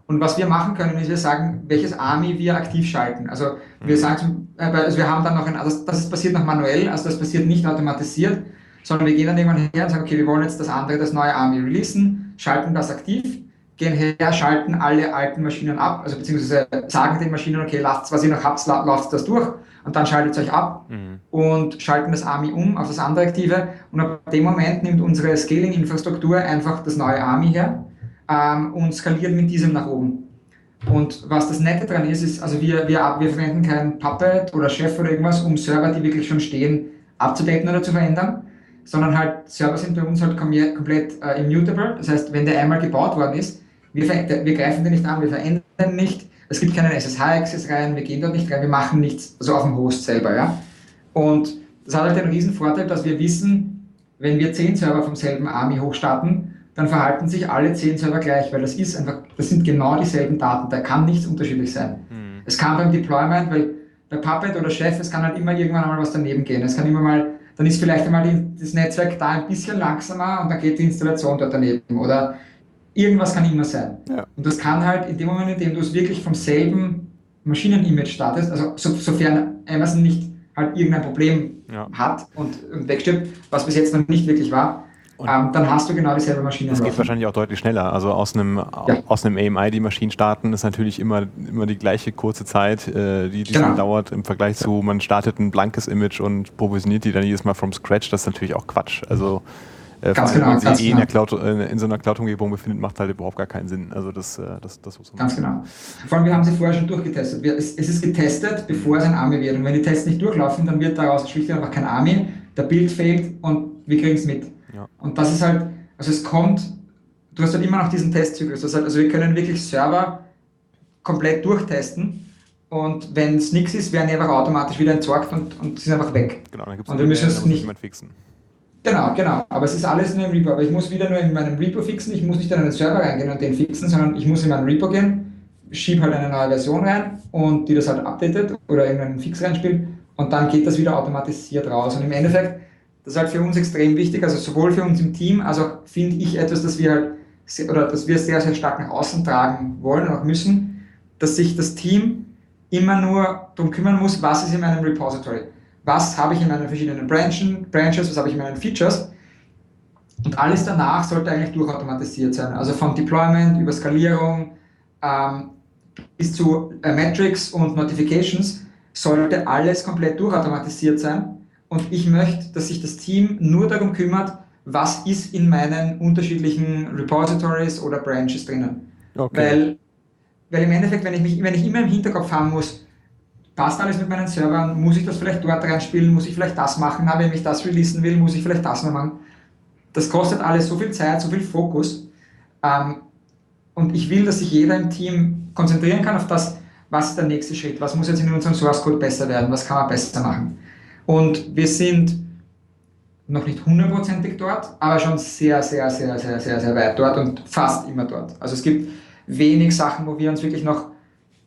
Und was wir machen können, ist, wir sagen, welches Army wir aktiv schalten. Also wir mhm. sagen, äh, also wir haben dann noch ein, also das passiert noch manuell, also das passiert nicht automatisiert, sondern wir gehen dann irgendwann her und sagen, okay, wir wollen jetzt das andere, das neue Army releasen, schalten das aktiv, gehen her, schalten alle alten Maschinen ab, also beziehungsweise sagen den Maschinen, okay, lasst, was ihr noch habt, lasst das durch und dann schaltet es euch ab mhm. und schalten das Army um auf das andere aktive und ab dem Moment nimmt unsere Scaling-Infrastruktur einfach das neue Army her ähm, und skaliert mit diesem nach oben. Und was das Nette daran ist, ist, also wir, wir, wir verwenden kein Puppet oder Chef oder irgendwas, um Server, die wirklich schon stehen, abzudecken oder zu verändern, sondern halt Server sind bei uns halt komplett äh, immutable. Das heißt, wenn der einmal gebaut worden ist, wir, wir greifen den nicht an, wir verändern nicht, es gibt keinen SSH-Access rein, wir gehen dort nicht rein, wir machen nichts, also auf dem Host selber. Ja? Und das hat halt den riesen Vorteil, dass wir wissen, wenn wir zehn Server vom selben Army hochstarten, dann verhalten sich alle zehn Server gleich, weil das ist einfach, das sind genau dieselben Daten, da kann nichts unterschiedlich sein. Mhm. Es kann beim Deployment, weil bei Puppet oder Chef, es kann halt immer irgendwann mal was daneben gehen. Es kann immer mal, dann ist vielleicht einmal das Netzwerk da ein bisschen langsamer und dann geht die Installation dort daneben. Oder irgendwas kann immer sein. Ja. Und das kann halt in dem Moment, in dem du es wirklich vom selben Maschinen-Image startest, also so, sofern Amazon nicht halt irgendein Problem ja. hat und, und wegstirbt, was bis jetzt noch nicht wirklich war, ähm, dann hast du genau dieselbe Maschine. Das geht wahrscheinlich auch deutlich schneller. Also aus einem, ja. aus einem AMI die Maschinen starten ist natürlich immer, immer die gleiche kurze Zeit, äh, die, die genau. dauert im Vergleich zu, man startet ein blankes Image und provisioniert die dann jedes Mal from scratch. Das ist natürlich auch Quatsch. Also äh, ganz genau, wenn man sich eh genau. in, Cloud, äh, in, so einer Cloud-Umgebung befindet, macht halt überhaupt gar keinen Sinn. Also das, äh, das, das muss man Ganz machen. genau. Vor allem, wir haben sie vorher schon durchgetestet. Wir, es, es, ist getestet, bevor es ein Army wird. Und wenn die Tests nicht durchlaufen, dann wird daraus schlicht einfach kein Army, der Bild fehlt und wir kriegen es mit. Ja. Und das ist halt, also es kommt, du hast halt immer noch diesen Testzyklus. Heißt, also wir können wirklich Server komplett durchtesten und wenn es nichts ist, werden die einfach automatisch wieder entsorgt und, und sind einfach weg. Genau, dann gibt es und wir müssen es nicht fixen. Genau, genau. Aber es ist alles nur im Repo. Aber ich muss wieder nur in meinem Repo fixen. Ich muss nicht in einen Server reingehen und den fixen, sondern ich muss in meinen Repo gehen, schiebe halt eine neue Version rein und die das halt updatet oder irgendeinen Fix reinspielt und dann geht das wieder automatisiert raus. Und im Endeffekt, das ist halt für uns extrem wichtig, also sowohl für uns im Team, als auch finde ich etwas, das wir halt oder dass wir sehr, sehr stark nach außen tragen wollen und auch müssen, dass sich das Team immer nur darum kümmern muss, was ist in meinem Repository was habe ich in meinen verschiedenen Branchen, Branches, was habe ich in meinen Features. Und alles danach sollte eigentlich durchautomatisiert sein. Also von Deployment über Skalierung ähm, bis zu äh, Metrics und Notifications sollte alles komplett durchautomatisiert sein. Und ich möchte, dass sich das Team nur darum kümmert, was ist in meinen unterschiedlichen Repositories oder Branches drinnen. Okay. Weil, weil im Endeffekt, wenn ich, mich, wenn ich immer im Hinterkopf haben muss, passt alles mit meinen Servern, muss ich das vielleicht dort reinspielen, muss ich vielleicht das machen, na, wenn ich das releasen will, muss ich vielleicht das noch machen. Das kostet alles so viel Zeit, so viel Fokus. Ähm, und ich will, dass sich jeder im Team konzentrieren kann auf das, was ist der nächste Schritt, was muss jetzt in unserem Source Code besser werden, was kann man besser machen. Und wir sind noch nicht hundertprozentig dort, aber schon sehr, sehr, sehr, sehr, sehr, sehr weit dort und fast immer dort. Also es gibt wenig Sachen, wo wir uns wirklich noch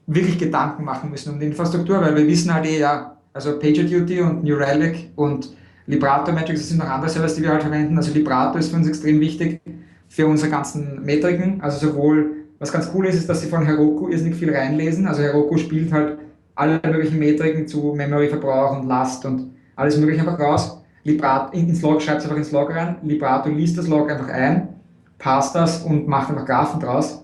wirklich Gedanken machen müssen um die Infrastruktur, weil wir wissen halt eh, ja, also PagerDuty und New Relic und Librato Metrics, das sind noch andere Servers, die wir halt verwenden. Also Librato ist für uns extrem wichtig für unsere ganzen Metriken. Also sowohl, was ganz cool ist, ist, dass sie von Heroku irrsinnig viel reinlesen. Also Heroku spielt halt alle möglichen Metriken zu Memory-Verbrauch und Last und alles mögliche einfach raus. Librato, ins Log schreibt es einfach ins Log rein. Librato liest das Log einfach ein, passt das und macht einfach Graphen draus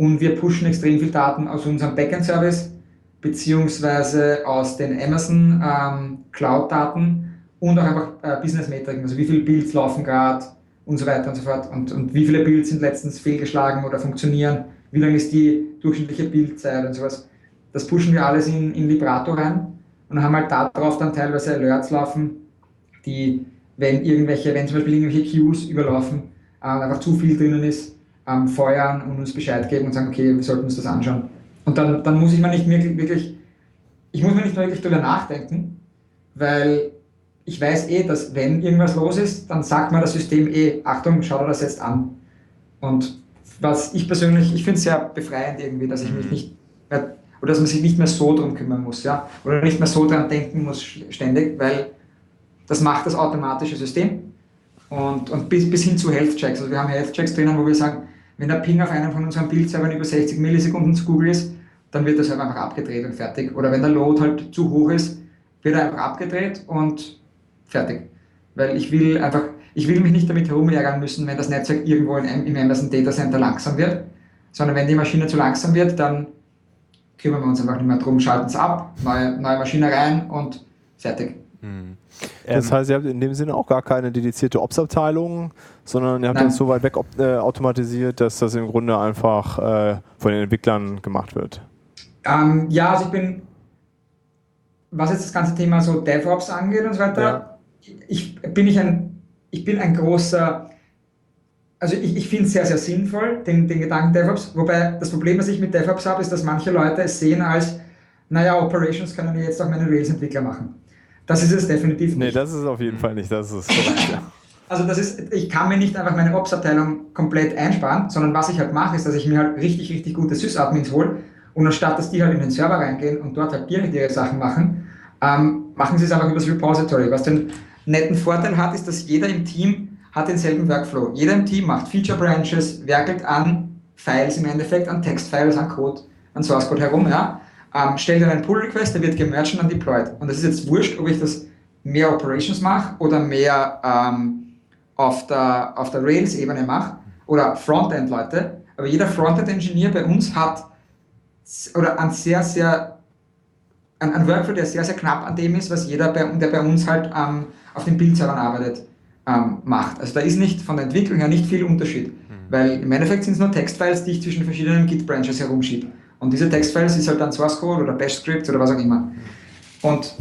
und wir pushen extrem viel Daten aus unserem Backend-Service beziehungsweise aus den Amazon ähm, Cloud-Daten und auch einfach äh, Business-Metriken, also wie viele Builds laufen gerade und so weiter und so fort und, und wie viele Builds sind letztens fehlgeschlagen oder funktionieren, wie lang ist die durchschnittliche Bildzeit und sowas. Das pushen wir alles in, in Librato rein und haben halt darauf dann teilweise Alerts laufen, die, wenn irgendwelche, wenn zum Beispiel irgendwelche Queues überlaufen, äh, einfach zu viel drinnen ist, ähm, feuern und uns Bescheid geben und sagen, okay, wir sollten uns das anschauen. Und dann, dann muss ich mir nicht wirklich, wirklich, ich muss mir nicht wirklich darüber nachdenken, weil ich weiß eh, dass wenn irgendwas los ist, dann sagt mir das System eh, Achtung, schau dir das jetzt an. Und was ich persönlich, ich finde es sehr befreiend irgendwie, dass ich mich mhm. nicht mehr, oder dass man sich nicht mehr so drum kümmern muss, ja, oder nicht mehr so dran denken muss ständig, weil das macht das automatische System und, und bis, bis hin zu Health Checks. Also wir haben Health Checks drinnen, wo wir sagen, wenn der Ping auf einem von unseren Bildservern über 60 Millisekunden zu Google ist, dann wird der Server einfach abgedreht und fertig. Oder wenn der Load halt zu hoch ist, wird er einfach abgedreht und fertig. Weil ich will einfach, ich will mich nicht damit herumärgern müssen, wenn das Netzwerk irgendwo im Amazon Data Center langsam wird, sondern wenn die Maschine zu langsam wird, dann kümmern wir uns einfach nicht mehr drum, schalten es ab, neue, neue Maschine rein und fertig. Hm. Das ähm, heißt, ihr habt in dem Sinne auch gar keine dedizierte Ops-Abteilung, sondern ihr habt Nein. das so weit weg äh, automatisiert, dass das im Grunde einfach äh, von den Entwicklern gemacht wird. Ähm, ja, also ich bin, was jetzt das ganze Thema so DevOps angeht und so weiter, ja. ich, bin ich ein, ich bin ein großer, also ich, ich finde es sehr, sehr sinnvoll, den, den Gedanken DevOps, wobei das Problem, was ich mit DevOps habe, ist, dass manche Leute es sehen als, naja, Operations können wir jetzt auch meine Rails-Entwickler machen. Das ist es definitiv nicht. Nee, das ist auf jeden Fall nicht. Das ist. Also das ist, ich kann mir nicht einfach meine Ops-Abteilung komplett einsparen, sondern was ich halt mache, ist, dass ich mir halt richtig, richtig gute Sys-Admins hole und anstatt, dass die halt in den Server reingehen und dort halt direkt ihre Sachen machen, ähm, machen sie es einfach über das Repository. Was den netten Vorteil hat, ist, dass jeder im Team hat denselben Workflow. Jeder im Team macht Feature Branches, werkelt an Files im Endeffekt, an Textfiles, an Code, an Source Code herum, ja ähm, stellt dann einen Pull-Request, der wird gemerged und dann deployed. Und das ist jetzt wurscht, ob ich das mehr Operations mache oder mehr ähm, auf der, auf der Rails-Ebene mache oder Frontend-Leute. Aber jeder Frontend-Engineer bei uns hat oder ein sehr, sehr ein, ein Workflow, der sehr, sehr knapp an dem ist, was jeder, bei, der bei uns halt ähm, auf den Bildservern arbeitet, ähm, macht. Also da ist nicht von der Entwicklung her nicht viel Unterschied, mhm. weil im Endeffekt sind es nur Textfiles, die ich zwischen verschiedenen Git-Branches herumschiebe. Und diese Textfiles ist halt dann Source Code oder Bash Script oder was auch immer. Und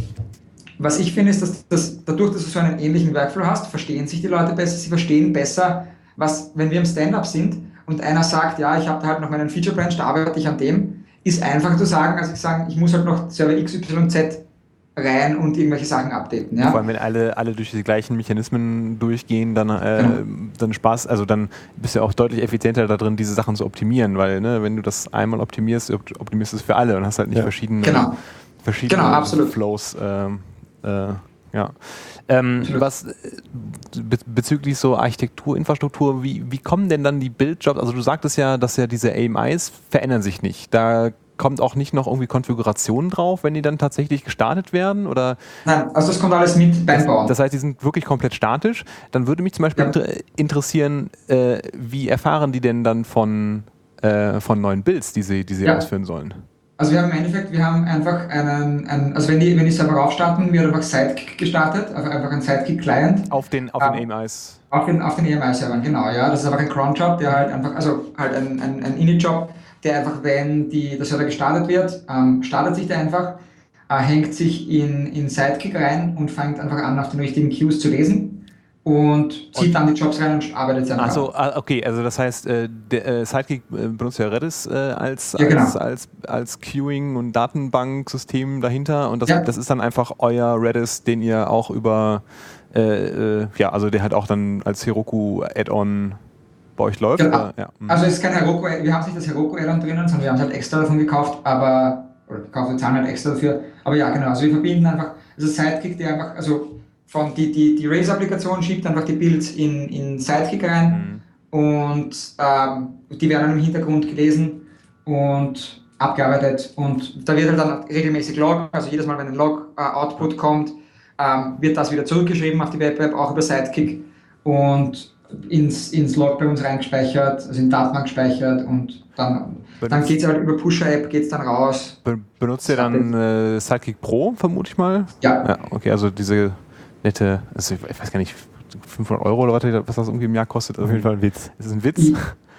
was ich finde, ist, dass, dass dadurch, dass du so einen ähnlichen Workflow hast, verstehen sich die Leute besser, sie verstehen besser, was, wenn wir im Stand-up sind und einer sagt, ja, ich habe da halt noch meinen Feature Branch, da arbeite ich an dem, ist einfacher zu sagen, als ich sagen, ich muss halt noch Server XYZ rein und irgendwelche Sachen updaten. Ja? Vor allem, wenn alle, alle durch die gleichen Mechanismen durchgehen, dann, äh, genau. dann Spaß, also dann bist du auch deutlich effizienter da drin, diese Sachen zu optimieren, weil ne, wenn du das einmal optimierst, optimierst du es für alle und hast halt nicht ja. verschiedene, genau. verschiedene genau, Flows. Ähm, äh, ja. Ähm, was be bezüglich so Architektur, Infrastruktur, wie, wie kommen denn dann die Bildjobs? Also du sagtest ja, dass ja diese AMIs verändern sich nicht. Da kommt auch nicht noch irgendwie Konfiguration drauf, wenn die dann tatsächlich gestartet werden? Oder Nein, also das kommt alles mit beim Bauen. Das heißt, die sind wirklich komplett statisch. Dann würde mich zum Beispiel ja. inter interessieren, äh, wie erfahren die denn dann von, äh, von neuen Builds, die sie, die sie ja. ausführen sollen? Also wir haben im Endeffekt, wir haben einfach einen, einen also wenn die, wenn die Server aufstarten, wird einfach Sidekick gestartet, also einfach ein Sidekick-Client. Auf den, auf den AMIs. Auf den, auf den AMI-Servern, genau, ja. Das ist einfach ein Cron-Job, der halt einfach, also halt ein, ein, ein Init-Job, der einfach, wenn die, der Server gestartet wird, ähm, startet sich der einfach, äh, hängt sich in, in Sidekick rein und fängt einfach an, auf den richtigen Queues zu lesen und zieht und dann die Jobs rein und arbeitet dann. Also okay, also das heißt, äh, der äh, Sidekick äh, benutzt ja Redis äh, als, ja, genau. als, als, als Queuing und Datenbanksystem dahinter und das, ja. das ist dann einfach euer Redis, den ihr auch über äh, äh, ja, also der hat auch dann als Heroku Add-on bei euch läuft. Genau. Ja. Mhm. Also es ist kein Heroku, wir haben nicht das Heroku Add-on drinnen, sondern wir haben es halt extra davon gekauft, aber oder gekauft, wir zahlen halt extra dafür. Aber ja, genau, also wir verbinden einfach, also Sidekick, der einfach, also von die, die, die Rails-Applikation schiebt einfach die Builds in, in Sidekick rein mhm. und ähm, die werden dann im Hintergrund gelesen und abgearbeitet und da wird halt dann regelmäßig Log, also jedes Mal, wenn ein Log-Output äh, kommt, ähm, wird das wieder zurückgeschrieben auf die Web-App, auch über Sidekick und ins, ins Log bei uns reingespeichert, also in Datenbank gespeichert und dann, dann geht es halt über Pusher-App, geht es dann raus. benutzt ihr dann äh, Sidekick Pro, vermute ich mal? Ja. ja. Okay, also diese nette, also ich weiß gar nicht, 500 Euro oder was das irgendwie im Jahr kostet. Also auf jeden Fall ein Witz. Es ist ein Witz.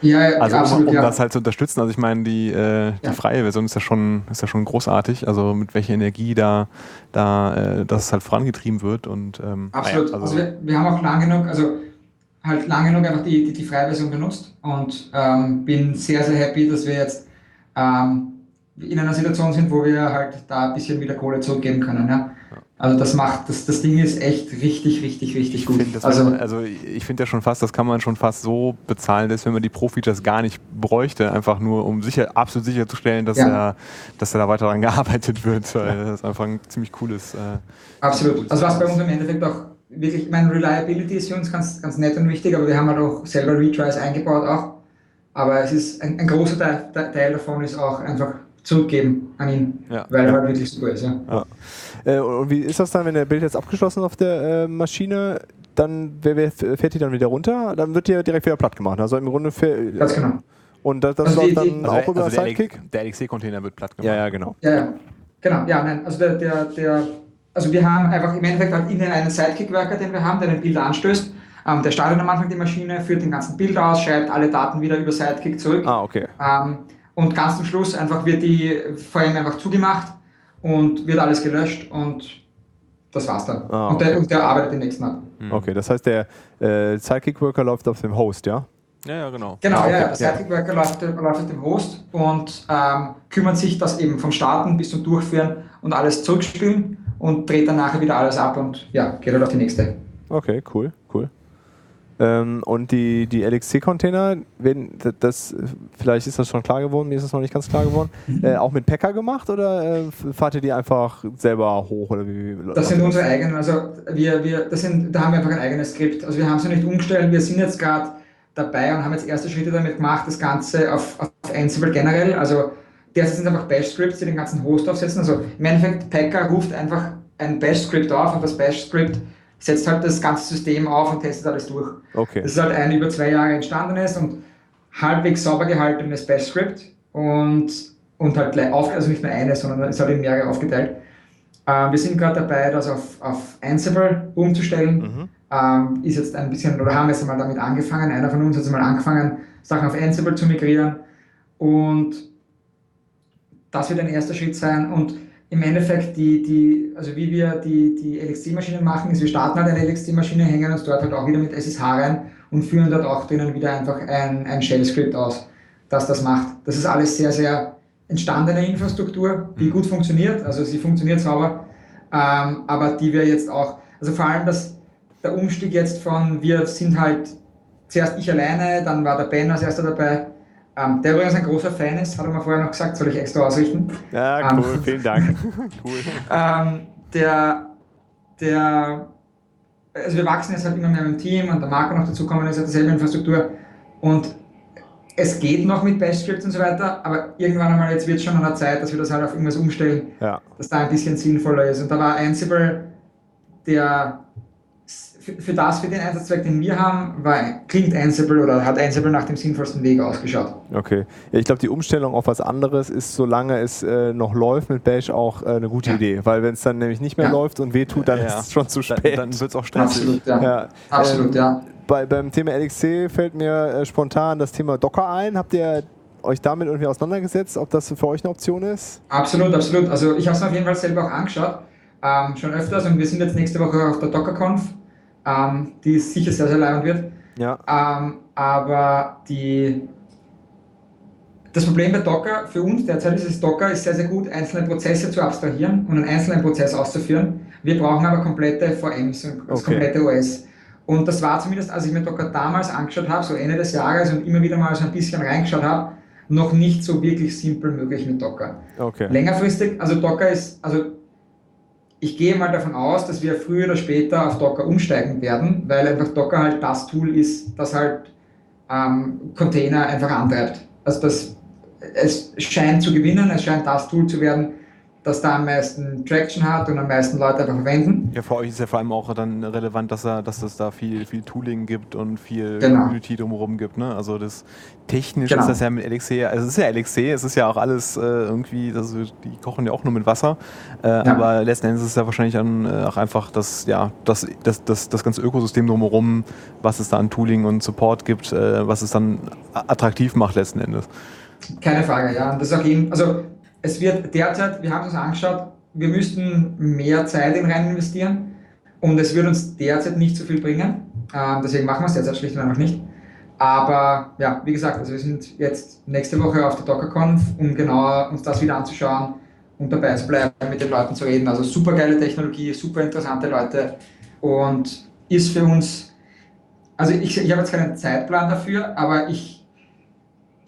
Ja, ja also absolut, um, um ja. das halt zu unterstützen. Also ich meine, die, äh, die ja. freie Version ist ja schon, ist ja schon großartig. Also mit welcher Energie da, da äh, das halt vorangetrieben wird. Und, ähm, absolut. Ja, also, also wir, wir, haben auch lang genug, also halt lang genug einfach die, die, die freie Version benutzt und ähm, bin sehr, sehr happy, dass wir jetzt ähm, in einer Situation sind, wo wir halt da ein bisschen wieder Kohle zurückgeben können. Ja? Also das macht, das, das Ding ist echt richtig, richtig, richtig gut. Ich also, man, also ich finde ja schon fast, das kann man schon fast so bezahlen, dass wenn man die Pro-Features gar nicht bräuchte, einfach nur um sicher, absolut sicherzustellen, dass, ja. er, dass er da weiter daran gearbeitet wird, weil ja. das einfach ein ziemlich cooles. Äh, absolut. Cooles also was bei uns im Endeffekt auch wirklich, ich meine, Reliability ist für uns ganz, ganz nett und wichtig, aber wir haben halt auch selber Retries eingebaut auch. Aber es ist ein, ein großer Teil, Teil davon ist auch einfach zurückgeben an ihn, ja. weil er halt wirklich super ist. Ja. Äh, und wie ist das dann, wenn der Bild jetzt abgeschlossen auf der äh, Maschine? Dann wer, wer fährt die dann wieder runter? Dann wird die direkt wieder platt gemacht. Also im Grunde fährt. Ganz genau. Und das, das also läuft dann also auch also über der Sidekick? Der LXC-Container wird platt gemacht. Ja, ja, genau. Ja, ja. Genau, ja, nein. Also der, der, der, also wir haben einfach im Endeffekt halt innen einen Sidekick-Worker, den wir haben, der den Bild anstößt. Ähm, der startet am Anfang die Maschine, führt den ganzen Bild aus, schreibt alle Daten wieder über Sidekick zurück. Ah, okay. Ähm, und ganz zum Schluss einfach wird die VM einfach zugemacht und wird alles gelöscht und das war's dann. Ah, okay. und, der, und, der, arbeitet den nächsten ab. Mhm. Okay, das heißt, der äh, Sidekick Worker läuft auf dem Host, ja? Ja, ja, genau. Genau, ah, okay. ja, der Sidekick Worker läuft, läuft, auf dem Host und ähm, kümmert sich das eben vom Starten bis zum Durchführen und alles zurückspielen und dreht dann nachher wieder alles ab und ja, geht halt auf die nächste. Okay, cool, cool. Ähm, und die, die LXC-Container, das, vielleicht ist das schon klar geworden, mir ist das noch nicht ganz klar geworden, mhm. äh, auch mit Packer gemacht oder äh, fahrt ihr die einfach selber hoch? Oder wie, wie das sind unsere eigenen, also wir, wir, das sind, da haben wir einfach ein eigenes Skript. Also wir haben es noch nicht umgestellt, wir sind jetzt gerade dabei und haben jetzt erste Schritte damit gemacht, das Ganze auf, auf Ansible generell, also derzeit sind einfach Bash-Scripts, die den ganzen Host aufsetzen. Also im Endeffekt, Packer ruft einfach ein Bash-Script auf und das Bash-Script setzt halt das ganze System auf und testet alles durch. Okay. Das ist halt ein über zwei Jahre entstandenes und halbwegs sauber gehaltenes Bash-Script und, und halt gleich auf, also nicht nur eines, sondern es ist halt in mehrere aufgeteilt. Ähm, wir sind gerade dabei, das auf, auf Ansible umzustellen. Mhm. Ähm, ist jetzt ein bisschen, oder haben jetzt einmal damit angefangen. Einer von uns hat mal angefangen, Sachen auf Ansible zu migrieren. Und das wird ein erster Schritt sein. Und im Endeffekt, die, die, also wie wir die, die LXC-Maschinen machen, ist, wir starten halt eine LXC-Maschine, hängen uns dort halt auch wieder mit SSH rein und führen dort auch drinnen wieder einfach ein, ein Shell-Script aus, das das macht. Das ist alles sehr, sehr entstandene Infrastruktur, die mhm. gut funktioniert, also sie funktioniert sauber, ähm, aber die wir jetzt auch, also vor allem das, der Umstieg jetzt von, wir sind halt zuerst ich alleine, dann war der Ben als erster dabei, ähm, der übrigens ein großer Fan ist, hat er mir vorher noch gesagt, soll ich extra ausrichten. Ja, cool, ähm, vielen Dank. cool. Ähm, der, der, also wir wachsen jetzt halt immer mehr im Team und der Marco noch dazukommen ist, hat dieselbe Infrastruktur und es geht noch mit Bash-Scripts und so weiter, aber irgendwann einmal jetzt wird es schon an der Zeit, dass wir das halt auf irgendwas umstellen, ja. dass da ein bisschen sinnvoller ist. Und da war Ansible der für, das, für den Einsatzzweck, den wir haben, war, klingt Ansible oder hat Ansible nach dem sinnvollsten Weg ausgeschaut. Okay. Ja, ich glaube, die Umstellung auf was anderes ist, solange es äh, noch läuft mit Bash, auch äh, eine gute ja. Idee. Weil wenn es dann nämlich nicht mehr ja. läuft und wehtut, dann ist es schon zu spät. Dann, dann wird es auch stressig. Absolut, ja. Absolut, ähm, ja. Bei, beim Thema LXC fällt mir äh, spontan das Thema Docker ein. Habt ihr euch damit irgendwie auseinandergesetzt, ob das für euch eine Option ist? Absolut, absolut. Also ich habe es auf jeden Fall selber auch angeschaut, ähm, schon öfters und wir sind jetzt nächste Woche auf der DockerConf ähm, die sicher sehr, sehr leibend wird. Ja. Ähm, aber die, das Problem bei Docker für uns derzeit ist es, Docker ist sehr, sehr gut, einzelne Prozesse zu abstrahieren und einen einzelnen Prozess auszuführen. Wir brauchen aber komplette VMs und das okay. komplette OS. Und das war zumindest, als ich mir Docker damals angeschaut habe, so Ende des Jahres und immer wieder mal so ein bisschen reingeschaut habe, noch nicht so wirklich simpel möglich mit Docker. Okay. Längerfristig, also Docker ist, also ich gehe mal davon aus, dass wir früher oder später auf Docker umsteigen werden, weil einfach Docker halt das Tool ist, das halt ähm, Container einfach antreibt. Also das, es scheint zu gewinnen, es scheint das Tool zu werden, das da am meisten Traction hat und am meisten Leute einfach verwenden. Ja, für euch ist ja vor allem auch dann relevant, dass, er, dass es da viel, viel Tooling gibt und viel genau. Community drumherum gibt. Ne? Also das technisch genau. ist das ja mit LXC, also es ist ja LXC, es ist ja auch alles äh, irgendwie, also die kochen ja auch nur mit Wasser, äh, ja. aber letzten Endes ist es ja wahrscheinlich dann äh, auch einfach das, ja, das, das, das, das ganze Ökosystem drumherum, was es da an Tooling und Support gibt, äh, was es dann attraktiv macht letzten Endes. Keine Frage, ja. Und das ist auch eben, also es wird derzeit, wir haben uns angeschaut, wir müssten mehr Zeit in rein investieren und es wird uns derzeit nicht so viel bringen. Ähm, deswegen machen wir es derzeit schlicht und einfach nicht. Aber ja, wie gesagt, also wir sind jetzt nächste Woche auf der DockerConf, um genauer uns das wieder anzuschauen und dabei zu bleiben, mit den Leuten zu reden. Also super geile Technologie, super interessante Leute und ist für uns, also ich, ich habe jetzt keinen Zeitplan dafür, aber ich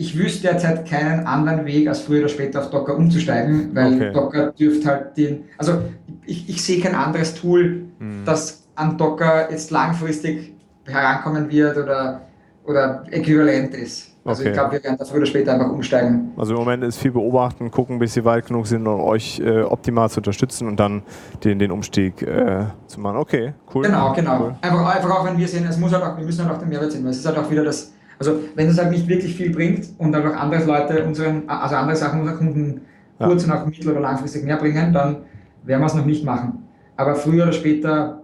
ich wüsste derzeit keinen anderen Weg, als früher oder später auf Docker umzusteigen, weil okay. Docker dürfte halt den, also ich, ich sehe kein anderes Tool, mhm. das an Docker jetzt langfristig herankommen wird oder, oder äquivalent ist. Also okay. ich glaube, wir werden da früher oder später einfach umsteigen. Also im Moment ist viel beobachten, gucken, bis sie weit genug sind, um euch äh, optimal zu unterstützen und dann den, den Umstieg äh, zu machen. Okay, cool. Genau, genau. Cool. Einfach, einfach auch, wenn wir sehen, es muss halt auch, wir müssen halt auch den Mehrwert sehen, weil es ist halt auch wieder das, also wenn es halt nicht wirklich viel bringt und einfach andere Leute unseren, also andere Sachen unseren Kunden ja. kurz und auch mittel- oder langfristig mehr bringen, dann werden wir es noch nicht machen. Aber früher oder später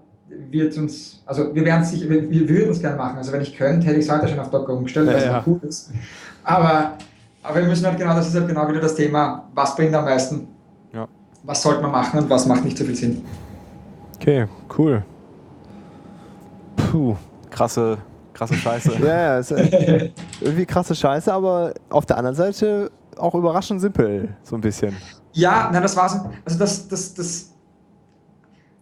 wird uns, also wir werden es sicher, wir, wir würden es gerne machen. Also wenn ich könnte, hätte ich es heute schon auf Docker umgestellt, was ja, cool ist. Aber, aber wir müssen halt genau, das ist halt genau wieder das Thema, was bringt am meisten? Ja. Was sollte man machen und was macht nicht so viel Sinn? Okay, cool. Puh, krasse krasse Scheiße. ja, ja, ist äh, irgendwie krasse Scheiße, aber auf der anderen Seite auch überraschend simpel, so ein bisschen. Ja, nein, das war's. Also das, das, das,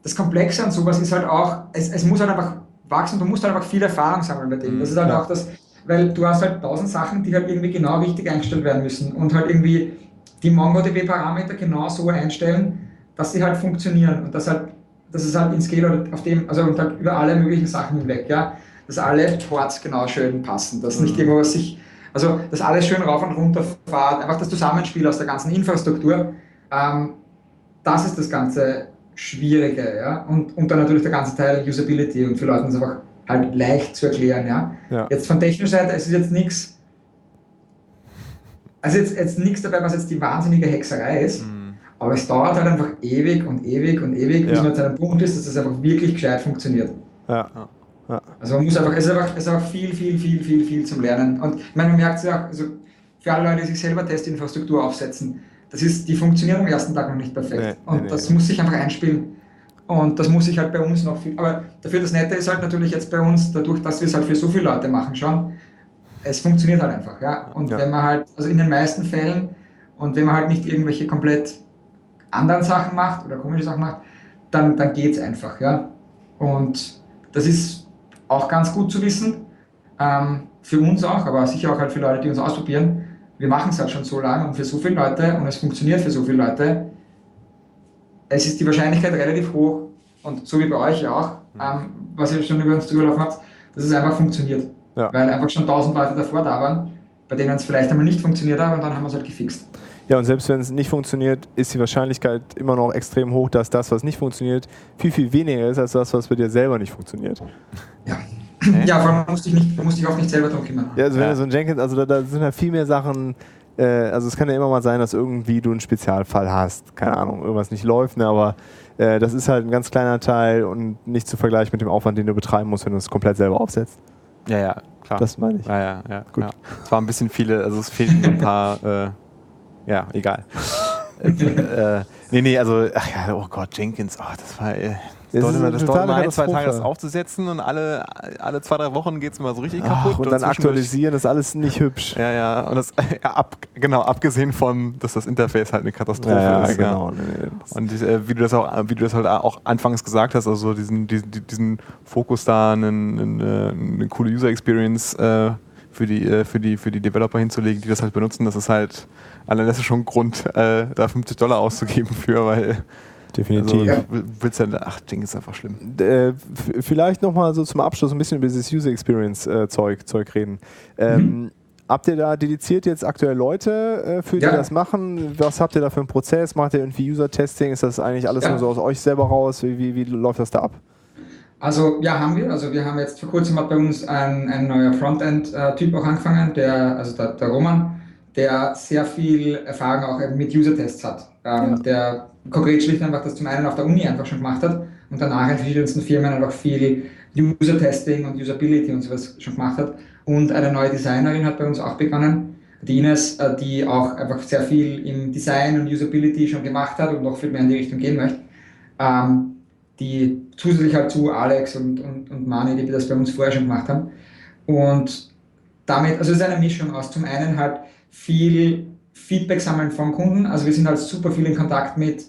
das Komplexe an sowas ist halt auch, es, es muss halt einfach wachsen, du musst halt einfach viel Erfahrung sammeln bei dem. Das ist halt ja. auch das, weil du hast halt tausend Sachen, die halt irgendwie genau richtig eingestellt werden müssen und halt irgendwie die MongoDB-Parameter genau so einstellen, dass sie halt funktionieren und das halt, das ist halt in Scale auf dem, also und halt über alle möglichen Sachen hinweg, ja dass alle Ports genau schön passen, dass nicht mhm. irgendwo sich, also dass alles schön rauf und runter fahrt, einfach das Zusammenspiel aus der ganzen Infrastruktur, ähm, das ist das ganze Schwierige, ja, und, und dann natürlich der ganze Teil Usability und für Leute ist es einfach halt leicht zu erklären, ja. ja. Jetzt von technischer Seite ist es jetzt nichts, also jetzt, jetzt nichts dabei, was jetzt die wahnsinnige Hexerei ist, mhm. aber es dauert halt einfach ewig und ewig und ewig, bis ja. man zu einem Punkt ist, dass das einfach wirklich gescheit funktioniert. Ja. Ja. Also man muss einfach, es ist einfach, es ist einfach viel, viel, viel, viel, viel zum Lernen. Und ich meine, man merkt es ja auch, also für alle Leute, die sich selber Testinfrastruktur aufsetzen, das ist, die funktioniert am ersten Tag noch nicht perfekt. Nee, und nee, das muss sich einfach einspielen. Und das muss sich halt bei uns noch viel. Aber dafür das Nette ist halt natürlich jetzt bei uns, dadurch, dass wir es halt für so viele Leute machen schon, es funktioniert halt einfach. Ja? Und ja. wenn man halt, also in den meisten Fällen, und wenn man halt nicht irgendwelche komplett anderen Sachen macht oder komische Sachen macht, dann, dann geht es einfach. Ja? Und das ist auch ganz gut zu wissen, ähm, für uns auch, aber sicher auch halt für Leute, die uns ausprobieren. Wir machen es halt schon so lange und für so viele Leute und es funktioniert für so viele Leute. Es ist die Wahrscheinlichkeit relativ hoch und so wie bei euch auch, mhm. ähm, was ihr schon über uns drüber laufen habt, dass es einfach funktioniert. Ja. Weil einfach schon tausend Leute davor da waren, bei denen es vielleicht einmal nicht funktioniert hat und dann haben wir es halt gefixt. Ja, und selbst wenn es nicht funktioniert, ist die Wahrscheinlichkeit immer noch extrem hoch, dass das, was nicht funktioniert, viel, viel weniger ist als das, was bei dir selber nicht funktioniert. Ja. Ja, vor allem musste ich, nicht, musste ich auch nicht selber drum kümmern. Ja, also wenn ja. du so ein Jenkins, also da, da sind halt viel mehr Sachen, äh, also es kann ja immer mal sein, dass irgendwie du einen Spezialfall hast, keine Ahnung, irgendwas nicht läuft, ne, aber äh, das ist halt ein ganz kleiner Teil und nicht zu vergleichen mit dem Aufwand, den du betreiben musst, wenn du es komplett selber aufsetzt. Ja, ja, klar. Das meine ich. Ja, ja, ja. Gut. Ja. Es waren ein bisschen viele, also es fehlten ein paar, äh, ja, egal. äh, äh, nee, nee, also, ach ja, oh Gott, Jenkins, oh, das war, äh, das, das, dauert, dauert immer ein, zwei Tage, das aufzusetzen und alle, alle zwei, drei Wochen geht es immer so richtig Ach, kaputt. Und, und dann aktualisieren, das ist alles nicht hübsch. Ja, ja, und das, ja, ab, genau, abgesehen von, dass das Interface halt eine Katastrophe ja, ist. Genau. Ja. Und äh, wie, du das auch, wie du das halt auch anfangs gesagt hast, also diesen, diesen, diesen Fokus da, eine, eine, eine coole User Experience äh, für, die, äh, für, die, für die Developer hinzulegen, die das halt benutzen, das ist halt, allein das ist schon ein Grund, äh, da 50 Dollar auszugeben für, weil definitiv. Also, willst ja, ach, Ding ist einfach schlimm. Äh, vielleicht nochmal so zum Abschluss ein bisschen über dieses User Experience äh, Zeug, Zeug reden. Ähm, mhm. Habt ihr da dediziert jetzt aktuell Leute, äh, für die ja. das machen? Was habt ihr da für einen Prozess? Macht ihr irgendwie User-Testing? Ist das eigentlich alles ja. nur so aus euch selber raus? Wie, wie, wie läuft das da ab? Also ja, haben wir. Also wir haben jetzt vor kurzem hat bei uns ein, ein neuer Frontend-Typ auch angefangen, der, also der, der Roman, der sehr viel Erfahrung auch mit User-Tests hat. Ähm, ja. Der konkret schlicht einfach das zum einen auf der Uni einfach schon gemacht hat und danach in verschiedensten Firmen einfach viel User-Testing und Usability und sowas schon gemacht hat. Und eine neue Designerin hat bei uns auch begonnen, die Ines, äh, die auch einfach sehr viel im Design und Usability schon gemacht hat und noch viel mehr in die Richtung gehen möchte. Ähm, die zusätzlich halt zu Alex und, und, und Mani, die das bei uns vorher schon gemacht haben. Und damit, also es ist eine Mischung aus zum einen halt viel Feedback sammeln von Kunden. Also wir sind halt super viel in Kontakt mit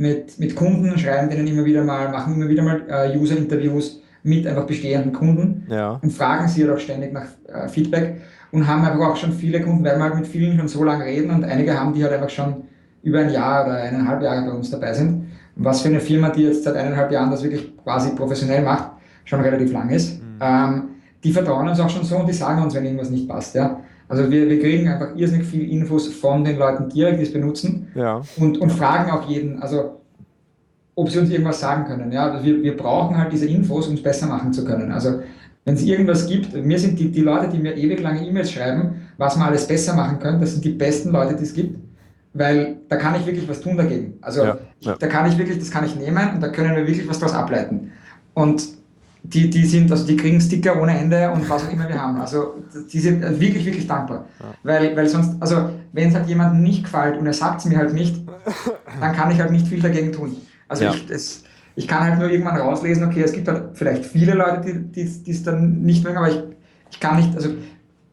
mit, mit Kunden, schreiben denen immer wieder mal, machen immer wieder mal äh, User-Interviews mit einfach bestehenden Kunden ja. und fragen sie halt auch ständig nach äh, Feedback und haben einfach auch schon viele Kunden, weil wir halt mit vielen schon so lange reden und einige haben, die halt einfach schon über ein Jahr oder eineinhalb Jahre bei uns dabei sind. Was für eine Firma, die jetzt seit eineinhalb Jahren das wirklich quasi professionell macht, schon relativ lang ist. Mhm. Ähm, die vertrauen uns auch schon so und die sagen uns, wenn irgendwas nicht passt. Ja? Also wir, wir kriegen einfach irrsinnig viel Infos von den Leuten direkt, die es benutzen ja. und, und fragen auch jeden, also ob sie uns irgendwas sagen können. Ja? Also wir, wir brauchen halt diese Infos, um es besser machen zu können. Also wenn es irgendwas gibt, mir sind die, die Leute, die mir ewig lange E-Mails schreiben, was man alles besser machen können, das sind die besten Leute, die es gibt, weil da kann ich wirklich was tun dagegen. Also ja, ja. da kann ich wirklich, das kann ich nehmen und da können wir wirklich was daraus ableiten. Und die, die sind, also die kriegen Sticker ohne Ende und was auch immer wir haben. Also die sind wirklich, wirklich dankbar. Ja. Weil, weil sonst, also wenn es halt jemandem nicht gefällt und er sagt es mir halt nicht, dann kann ich halt nicht viel dagegen tun. Also ja. ich, das, ich kann halt nur irgendwann rauslesen, okay, es gibt halt vielleicht viele Leute, die es die, dann nicht mögen, aber ich, ich kann nicht, also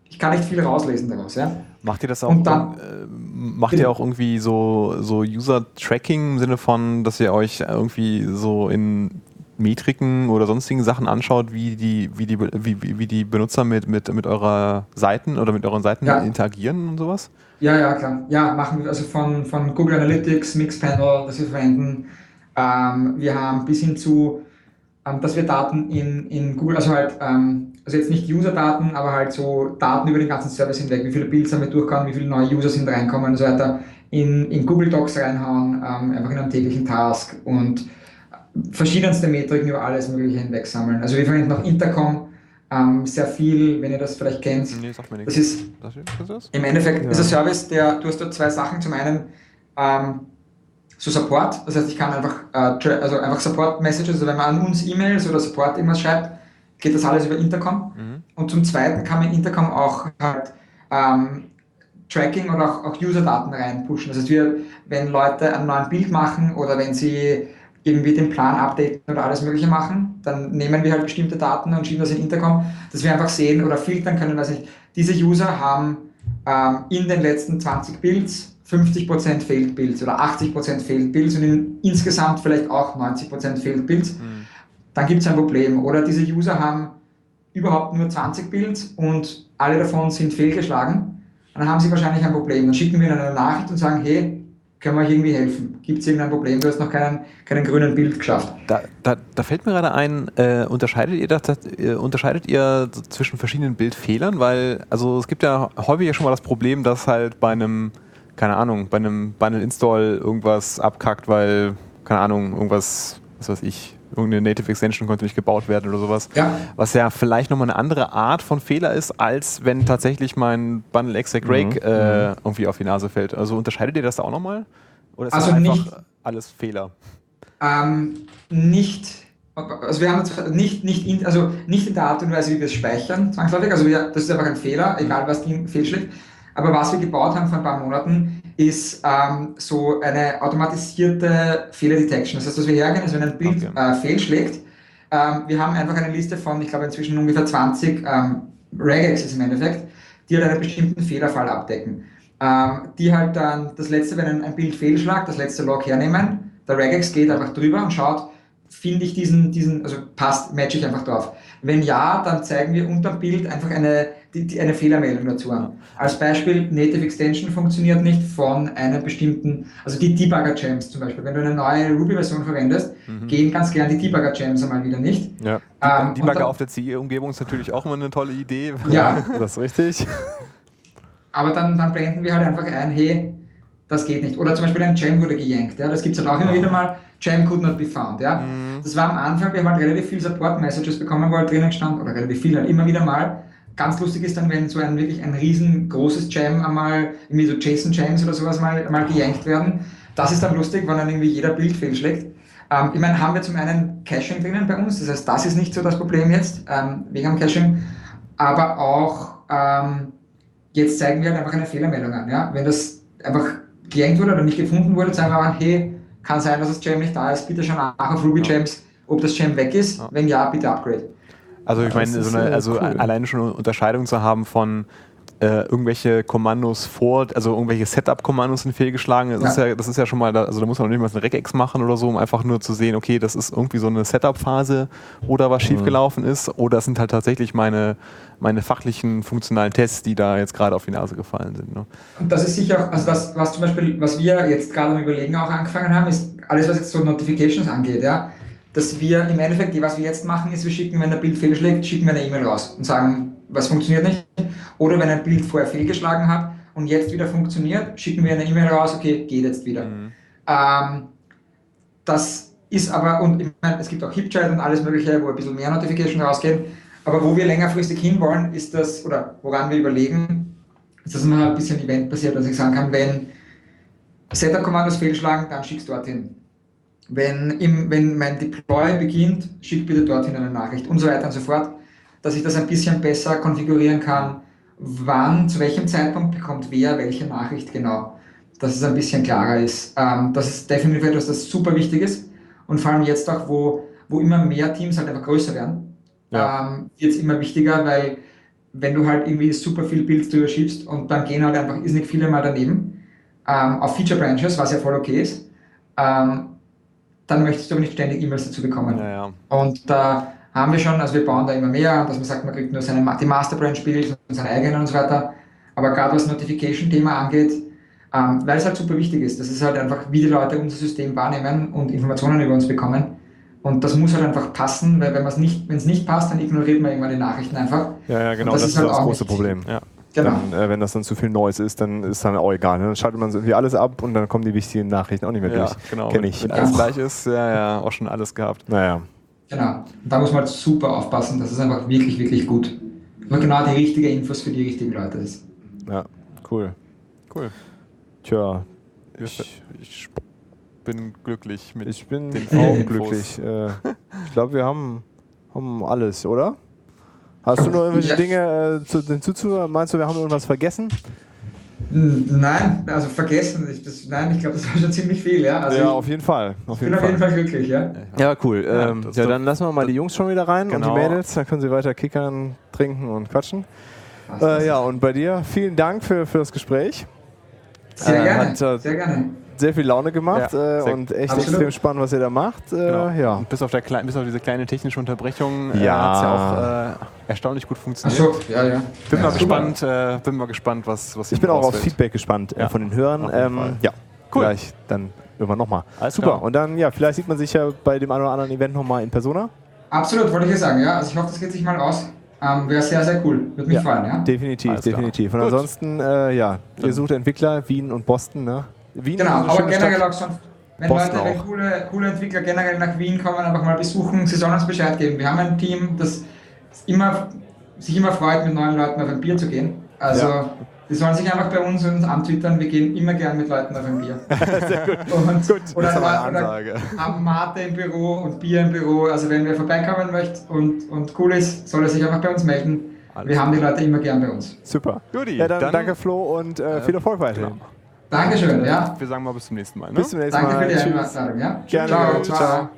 ich kann nicht viel rauslesen daraus, ja. Macht ihr das auch? Dann, äh, macht ihr auch irgendwie so, so User-Tracking im Sinne von, dass ihr euch irgendwie so in Metriken oder sonstigen Sachen anschaut, wie die, wie die, wie, wie die Benutzer mit, mit, mit eurer Seiten oder mit euren Seiten ja. interagieren und sowas? Ja, ja, klar. Ja, machen wir also von, von Google Analytics, Mixpanel, das wir verwenden. Ähm, wir haben bis hin zu, ähm, dass wir Daten in, in Google, also halt, ähm, also jetzt nicht User-Daten, aber halt so Daten über den ganzen Service hinweg, wie viele Builds wir durchgehauen, wie viele neue User sind reinkommen und so weiter, in, in Google Docs reinhauen, ähm, einfach in einem täglichen Task und verschiedenste Metriken über alles Mögliche hinweg sammeln. Also wir verwenden auch Intercom ähm, sehr viel, wenn ihr das vielleicht kennt. Nee, sagt mir nichts. Das ist, das ist im Endeffekt ja. ist ein Service, der, du hast dort zwei Sachen. Zum einen ähm, so Support, das heißt, ich kann einfach, äh, also einfach Support-Messages, also wenn man an uns E-Mails oder Support irgendwas schreibt, geht das alles über Intercom. Mhm. Und zum Zweiten kann man in Intercom auch halt ähm, Tracking oder auch, auch User-Daten reinpushen. Das heißt, wir, wenn Leute ein neues Bild machen oder wenn sie irgendwie den Plan updaten oder alles Mögliche machen. Dann nehmen wir halt bestimmte Daten und schieben das in Intercom, dass wir einfach sehen oder filtern können, dass ich, diese User haben ähm, in den letzten 20 Builds 50% Failed Builds oder 80% Failed Builds und in, insgesamt vielleicht auch 90% Failed Builds, mhm. dann gibt es ein Problem. Oder diese User haben überhaupt nur 20 Builds und alle davon sind fehlgeschlagen, dann haben sie wahrscheinlich ein Problem. Dann schicken wir ihnen eine Nachricht und sagen, hey, können wir euch irgendwie helfen? Gibt es irgendein Problem? Du hast noch keinen, keinen grünen Bild geschafft. Da, da, da fällt mir gerade ein, äh, unterscheidet ihr das, äh, unterscheidet ihr zwischen verschiedenen Bildfehlern? Weil, also es gibt ja häufig schon mal das Problem, dass halt bei einem, keine Ahnung, bei einem Bundle Install irgendwas abkackt, weil, keine Ahnung, irgendwas, was weiß ich, irgendeine Native Extension konnte nicht gebaut werden oder sowas. Ja. Was ja vielleicht nochmal eine andere Art von Fehler ist, als wenn tatsächlich mein Bundle exec rake mhm. äh, irgendwie auf die Nase fällt. Also unterscheidet ihr das da auch nochmal? Oder ist also das einfach nicht, alles Fehler? Ähm, nicht. Also wir haben nicht, nicht, in, also nicht in der Art und Weise, wie wir es speichern, zwangsläufig. Also wir, das ist einfach ein Fehler, egal was fehlschlägt. Aber was wir gebaut haben vor ein paar Monaten, ist ähm, so eine automatisierte Fehlerdetection. Das heißt, was wir hergehen, ist, wenn ein Bild okay. äh, fehlschlägt, ähm, wir haben einfach eine Liste von, ich glaube, inzwischen ungefähr 20 ähm, Regexes im Endeffekt, die halt einen bestimmten Fehlerfall abdecken. Ähm, die halt dann das letzte, wenn ein, ein Bild fehlschlägt, das letzte Log hernehmen, der Regex geht einfach drüber und schaut, finde ich diesen, diesen, also passt, match ich einfach drauf. Wenn ja, dann zeigen wir unter dem Bild einfach eine, die, die, eine Fehlermeldung dazu an. Als Beispiel, Native Extension funktioniert nicht von einem bestimmten, also die Debugger-Gems zum Beispiel. Wenn du eine neue Ruby-Version verwendest, mhm. gehen ganz gern die Debugger-Gems einmal wieder nicht. Ja. Ähm, Debugger dann, auf der CE-Umgebung ist natürlich auch immer eine tolle Idee. Ja. das ist richtig. Aber dann, dann blenden wir halt einfach ein, hey, das geht nicht. Oder zum Beispiel ein Gem wurde gejankt. Ja? Das gibt es halt auch immer wieder mal. Gem could not be found. Ja? Mhm. Das war am Anfang, wir haben halt relativ viel Support-Messages bekommen, wo halt drinnen stand, oder relativ viel halt immer wieder mal. Ganz lustig ist dann, wenn so ein wirklich ein riesengroßes Gem einmal, irgendwie so Jason Gems oder sowas mal, mal gejankt werden. Das ist dann lustig, weil dann irgendwie jeder Bild fehlschlägt. Ähm, ich meine, haben wir zum einen Caching drinnen bei uns, das heißt, das ist nicht so das Problem jetzt, ähm, wegen dem Caching, aber auch ähm, jetzt zeigen wir halt einfach eine Fehlermeldung an. Ja? Wenn das einfach gejankt wurde oder nicht gefunden wurde, sagen wir mal, hey, kann sein, dass das Gem nicht da ist, bitte schon nach auf Ruby Gems, ob das Gem weg ist. Wenn ja, bitte upgrade. Also ich meine, so eine, also cool. alleine schon eine Unterscheidung zu haben von äh, irgendwelche Kommandos vor, also irgendwelche Setup-Kommandos sind fehlgeschlagen. Das, ja. Ist ja, das ist ja schon mal, da, also da muss man noch nicht mal eine Regex machen oder so, um einfach nur zu sehen, okay, das ist irgendwie so eine Setup-Phase, wo da was mhm. schiefgelaufen ist, oder das sind halt tatsächlich meine, meine fachlichen, funktionalen Tests, die da jetzt gerade auf die Nase gefallen sind. Ne? Und das ist sicher, also das, was zum Beispiel, was wir jetzt gerade am Überlegen auch angefangen haben, ist alles, was jetzt so Notifications angeht, ja, dass wir im Endeffekt, was wir jetzt machen, ist, wir schicken, wenn der Bild fehlschlägt, schicken wir eine E-Mail raus und sagen, was funktioniert nicht. Oder wenn ein Bild vorher fehlgeschlagen hat und jetzt wieder funktioniert, schicken wir eine E-Mail raus, okay, geht jetzt wieder. Mhm. Ähm, das ist aber, und ich meine, es gibt auch HipChat und alles Mögliche, wo ein bisschen mehr Notification rausgehen. Aber wo wir längerfristig hinwollen, ist das, oder woran wir überlegen, ist das immer ein bisschen eventbasiert, dass ich sagen kann, wenn Setup-Kommandos fehlschlagen, dann schickst du dorthin. Wenn, im, wenn mein Deploy beginnt, schick bitte dorthin eine Nachricht und so weiter und so fort dass ich das ein bisschen besser konfigurieren kann, wann, zu welchem Zeitpunkt bekommt wer welche Nachricht genau. Dass es ein bisschen klarer ist. Ähm, das ist definitiv etwas, das super wichtig ist. Und vor allem jetzt auch, wo, wo immer mehr Teams halt einfach größer werden, ja. ähm, wird es immer wichtiger, weil wenn du halt irgendwie super viel Builds drüber schiebst und dann gehen halt einfach nicht viele mal daneben, ähm, auf Feature Branches, was ja voll okay ist, ähm, dann möchtest du aber nicht ständig E-Mails dazu bekommen. Ja, ja. Und da haben wir schon, also wir bauen da immer mehr, dass man sagt, man kriegt nur seine, die Masterbrand-Spiele und seine eigenen und so weiter. Aber gerade was Notification-Thema angeht, ähm, weil es halt super wichtig ist, das ist halt einfach, wie die Leute unser System wahrnehmen und Informationen über uns bekommen. Und das muss halt einfach passen, weil wenn es nicht, nicht passt, dann ignoriert man irgendwann die Nachrichten einfach. Ja, ja genau, das, das, ist halt das große nicht. Problem. Ja. Genau. Dann, äh, wenn das dann zu viel Neues ist, dann ist dann auch egal. Ne? Dann schaltet man irgendwie alles ab und dann kommen die wichtigen Nachrichten auch nicht mehr durch. Ja, genau. Kenn ich. Wenn alles gleich ist, ja, ja, auch schon alles gehabt. Naja. Genau. Und da muss man halt super aufpassen, dass es einfach wirklich, wirklich gut, und genau die richtige Infos für die richtigen Leute ist. Ja, cool. Cool. Tja, ich, ich bin glücklich mit Ich bin auch glücklich. Äh, ich glaube, wir haben, haben alles, oder? Hast du noch irgendwelche ja. Dinge äh, zu, hinzuzufügen? Meinst du, wir haben irgendwas vergessen? Nein, also vergessen. Ich, das, nein, ich glaube, das war schon ziemlich viel. Ja, also ja ich, auf jeden Fall. Auf jeden bin Fall. auf jeden Fall glücklich. Ja, ja cool. Ja, ähm, ja dann lassen wir mal die Jungs schon wieder rein genau. und die genau. Mädels. Dann können sie weiter kickern, trinken und quatschen. Äh, ja, und bei dir vielen Dank für, für das Gespräch. Sehr Äh, gerne, hat, äh, sehr gerne. Sehr viel Laune gemacht Ja, äh, und echt Absolut. extrem spannend, was ihr da macht. Äh, Genau. Ja. Bis auf, der klei- bis auf diese kleine technische Unterbrechung äh, Ja. hat es ja auch äh, erstaunlich gut Ach funktioniert. so, ja, ja. Bin, ja, mal gespannt, äh, bin mal gespannt, was, was Ich bin auch auf. Feedback gespannt äh, Ja, von den Hörern. Ähm, ja, Cool. Gleich dann irgendwann nochmal. Alles Super. klar. Und dann, ja, vielleicht sieht man sich ja bei dem einen oder anderen Event nochmal in Persona. Absolut, wollte ich ja sagen, ja. Also ich hoffe, das geht sich mal aus. Ähm, Wäre sehr, sehr cool. Würde mich Ja. freuen, ja. Definitiv, Alles klar. definitiv. Und Gut. ansonsten, äh, ja, ihr sucht Entwickler, Wien und Boston, ne? Wien Genau, aber generell Stadt. auch sonst, wenn Boston Leute, wenn coole, coole Entwickler generell nach Wien kommen, einfach mal besuchen, sie sollen uns Bescheid geben. Wir haben ein Team, das immer, sich immer freut, mit neuen Leuten auf ein Bier zu gehen. Also, Ja. die sollen sich einfach bei uns und antwittern, wir gehen immer gern mit Leuten auf ein Bier. Sehr gut. Und, Gut, oder, das ist aber eine Ansage. haben Mate im Büro und Bier im Büro. Also wenn wer vorbeikommen möchte und, und cool ist, soll er sich einfach bei uns melden. Alles wir haben die Leute immer gern bei uns. Super. Guti, ja, dann, dann- danke Flo und äh, viel Erfolg weiterhin. Genau. Dankeschön, ja. Wir sagen mal bis zum nächsten Mal. Ne? Bis zum nächsten Danke Mal. für die. Einladung, ja. Gerne, ciao, ciao. ciao.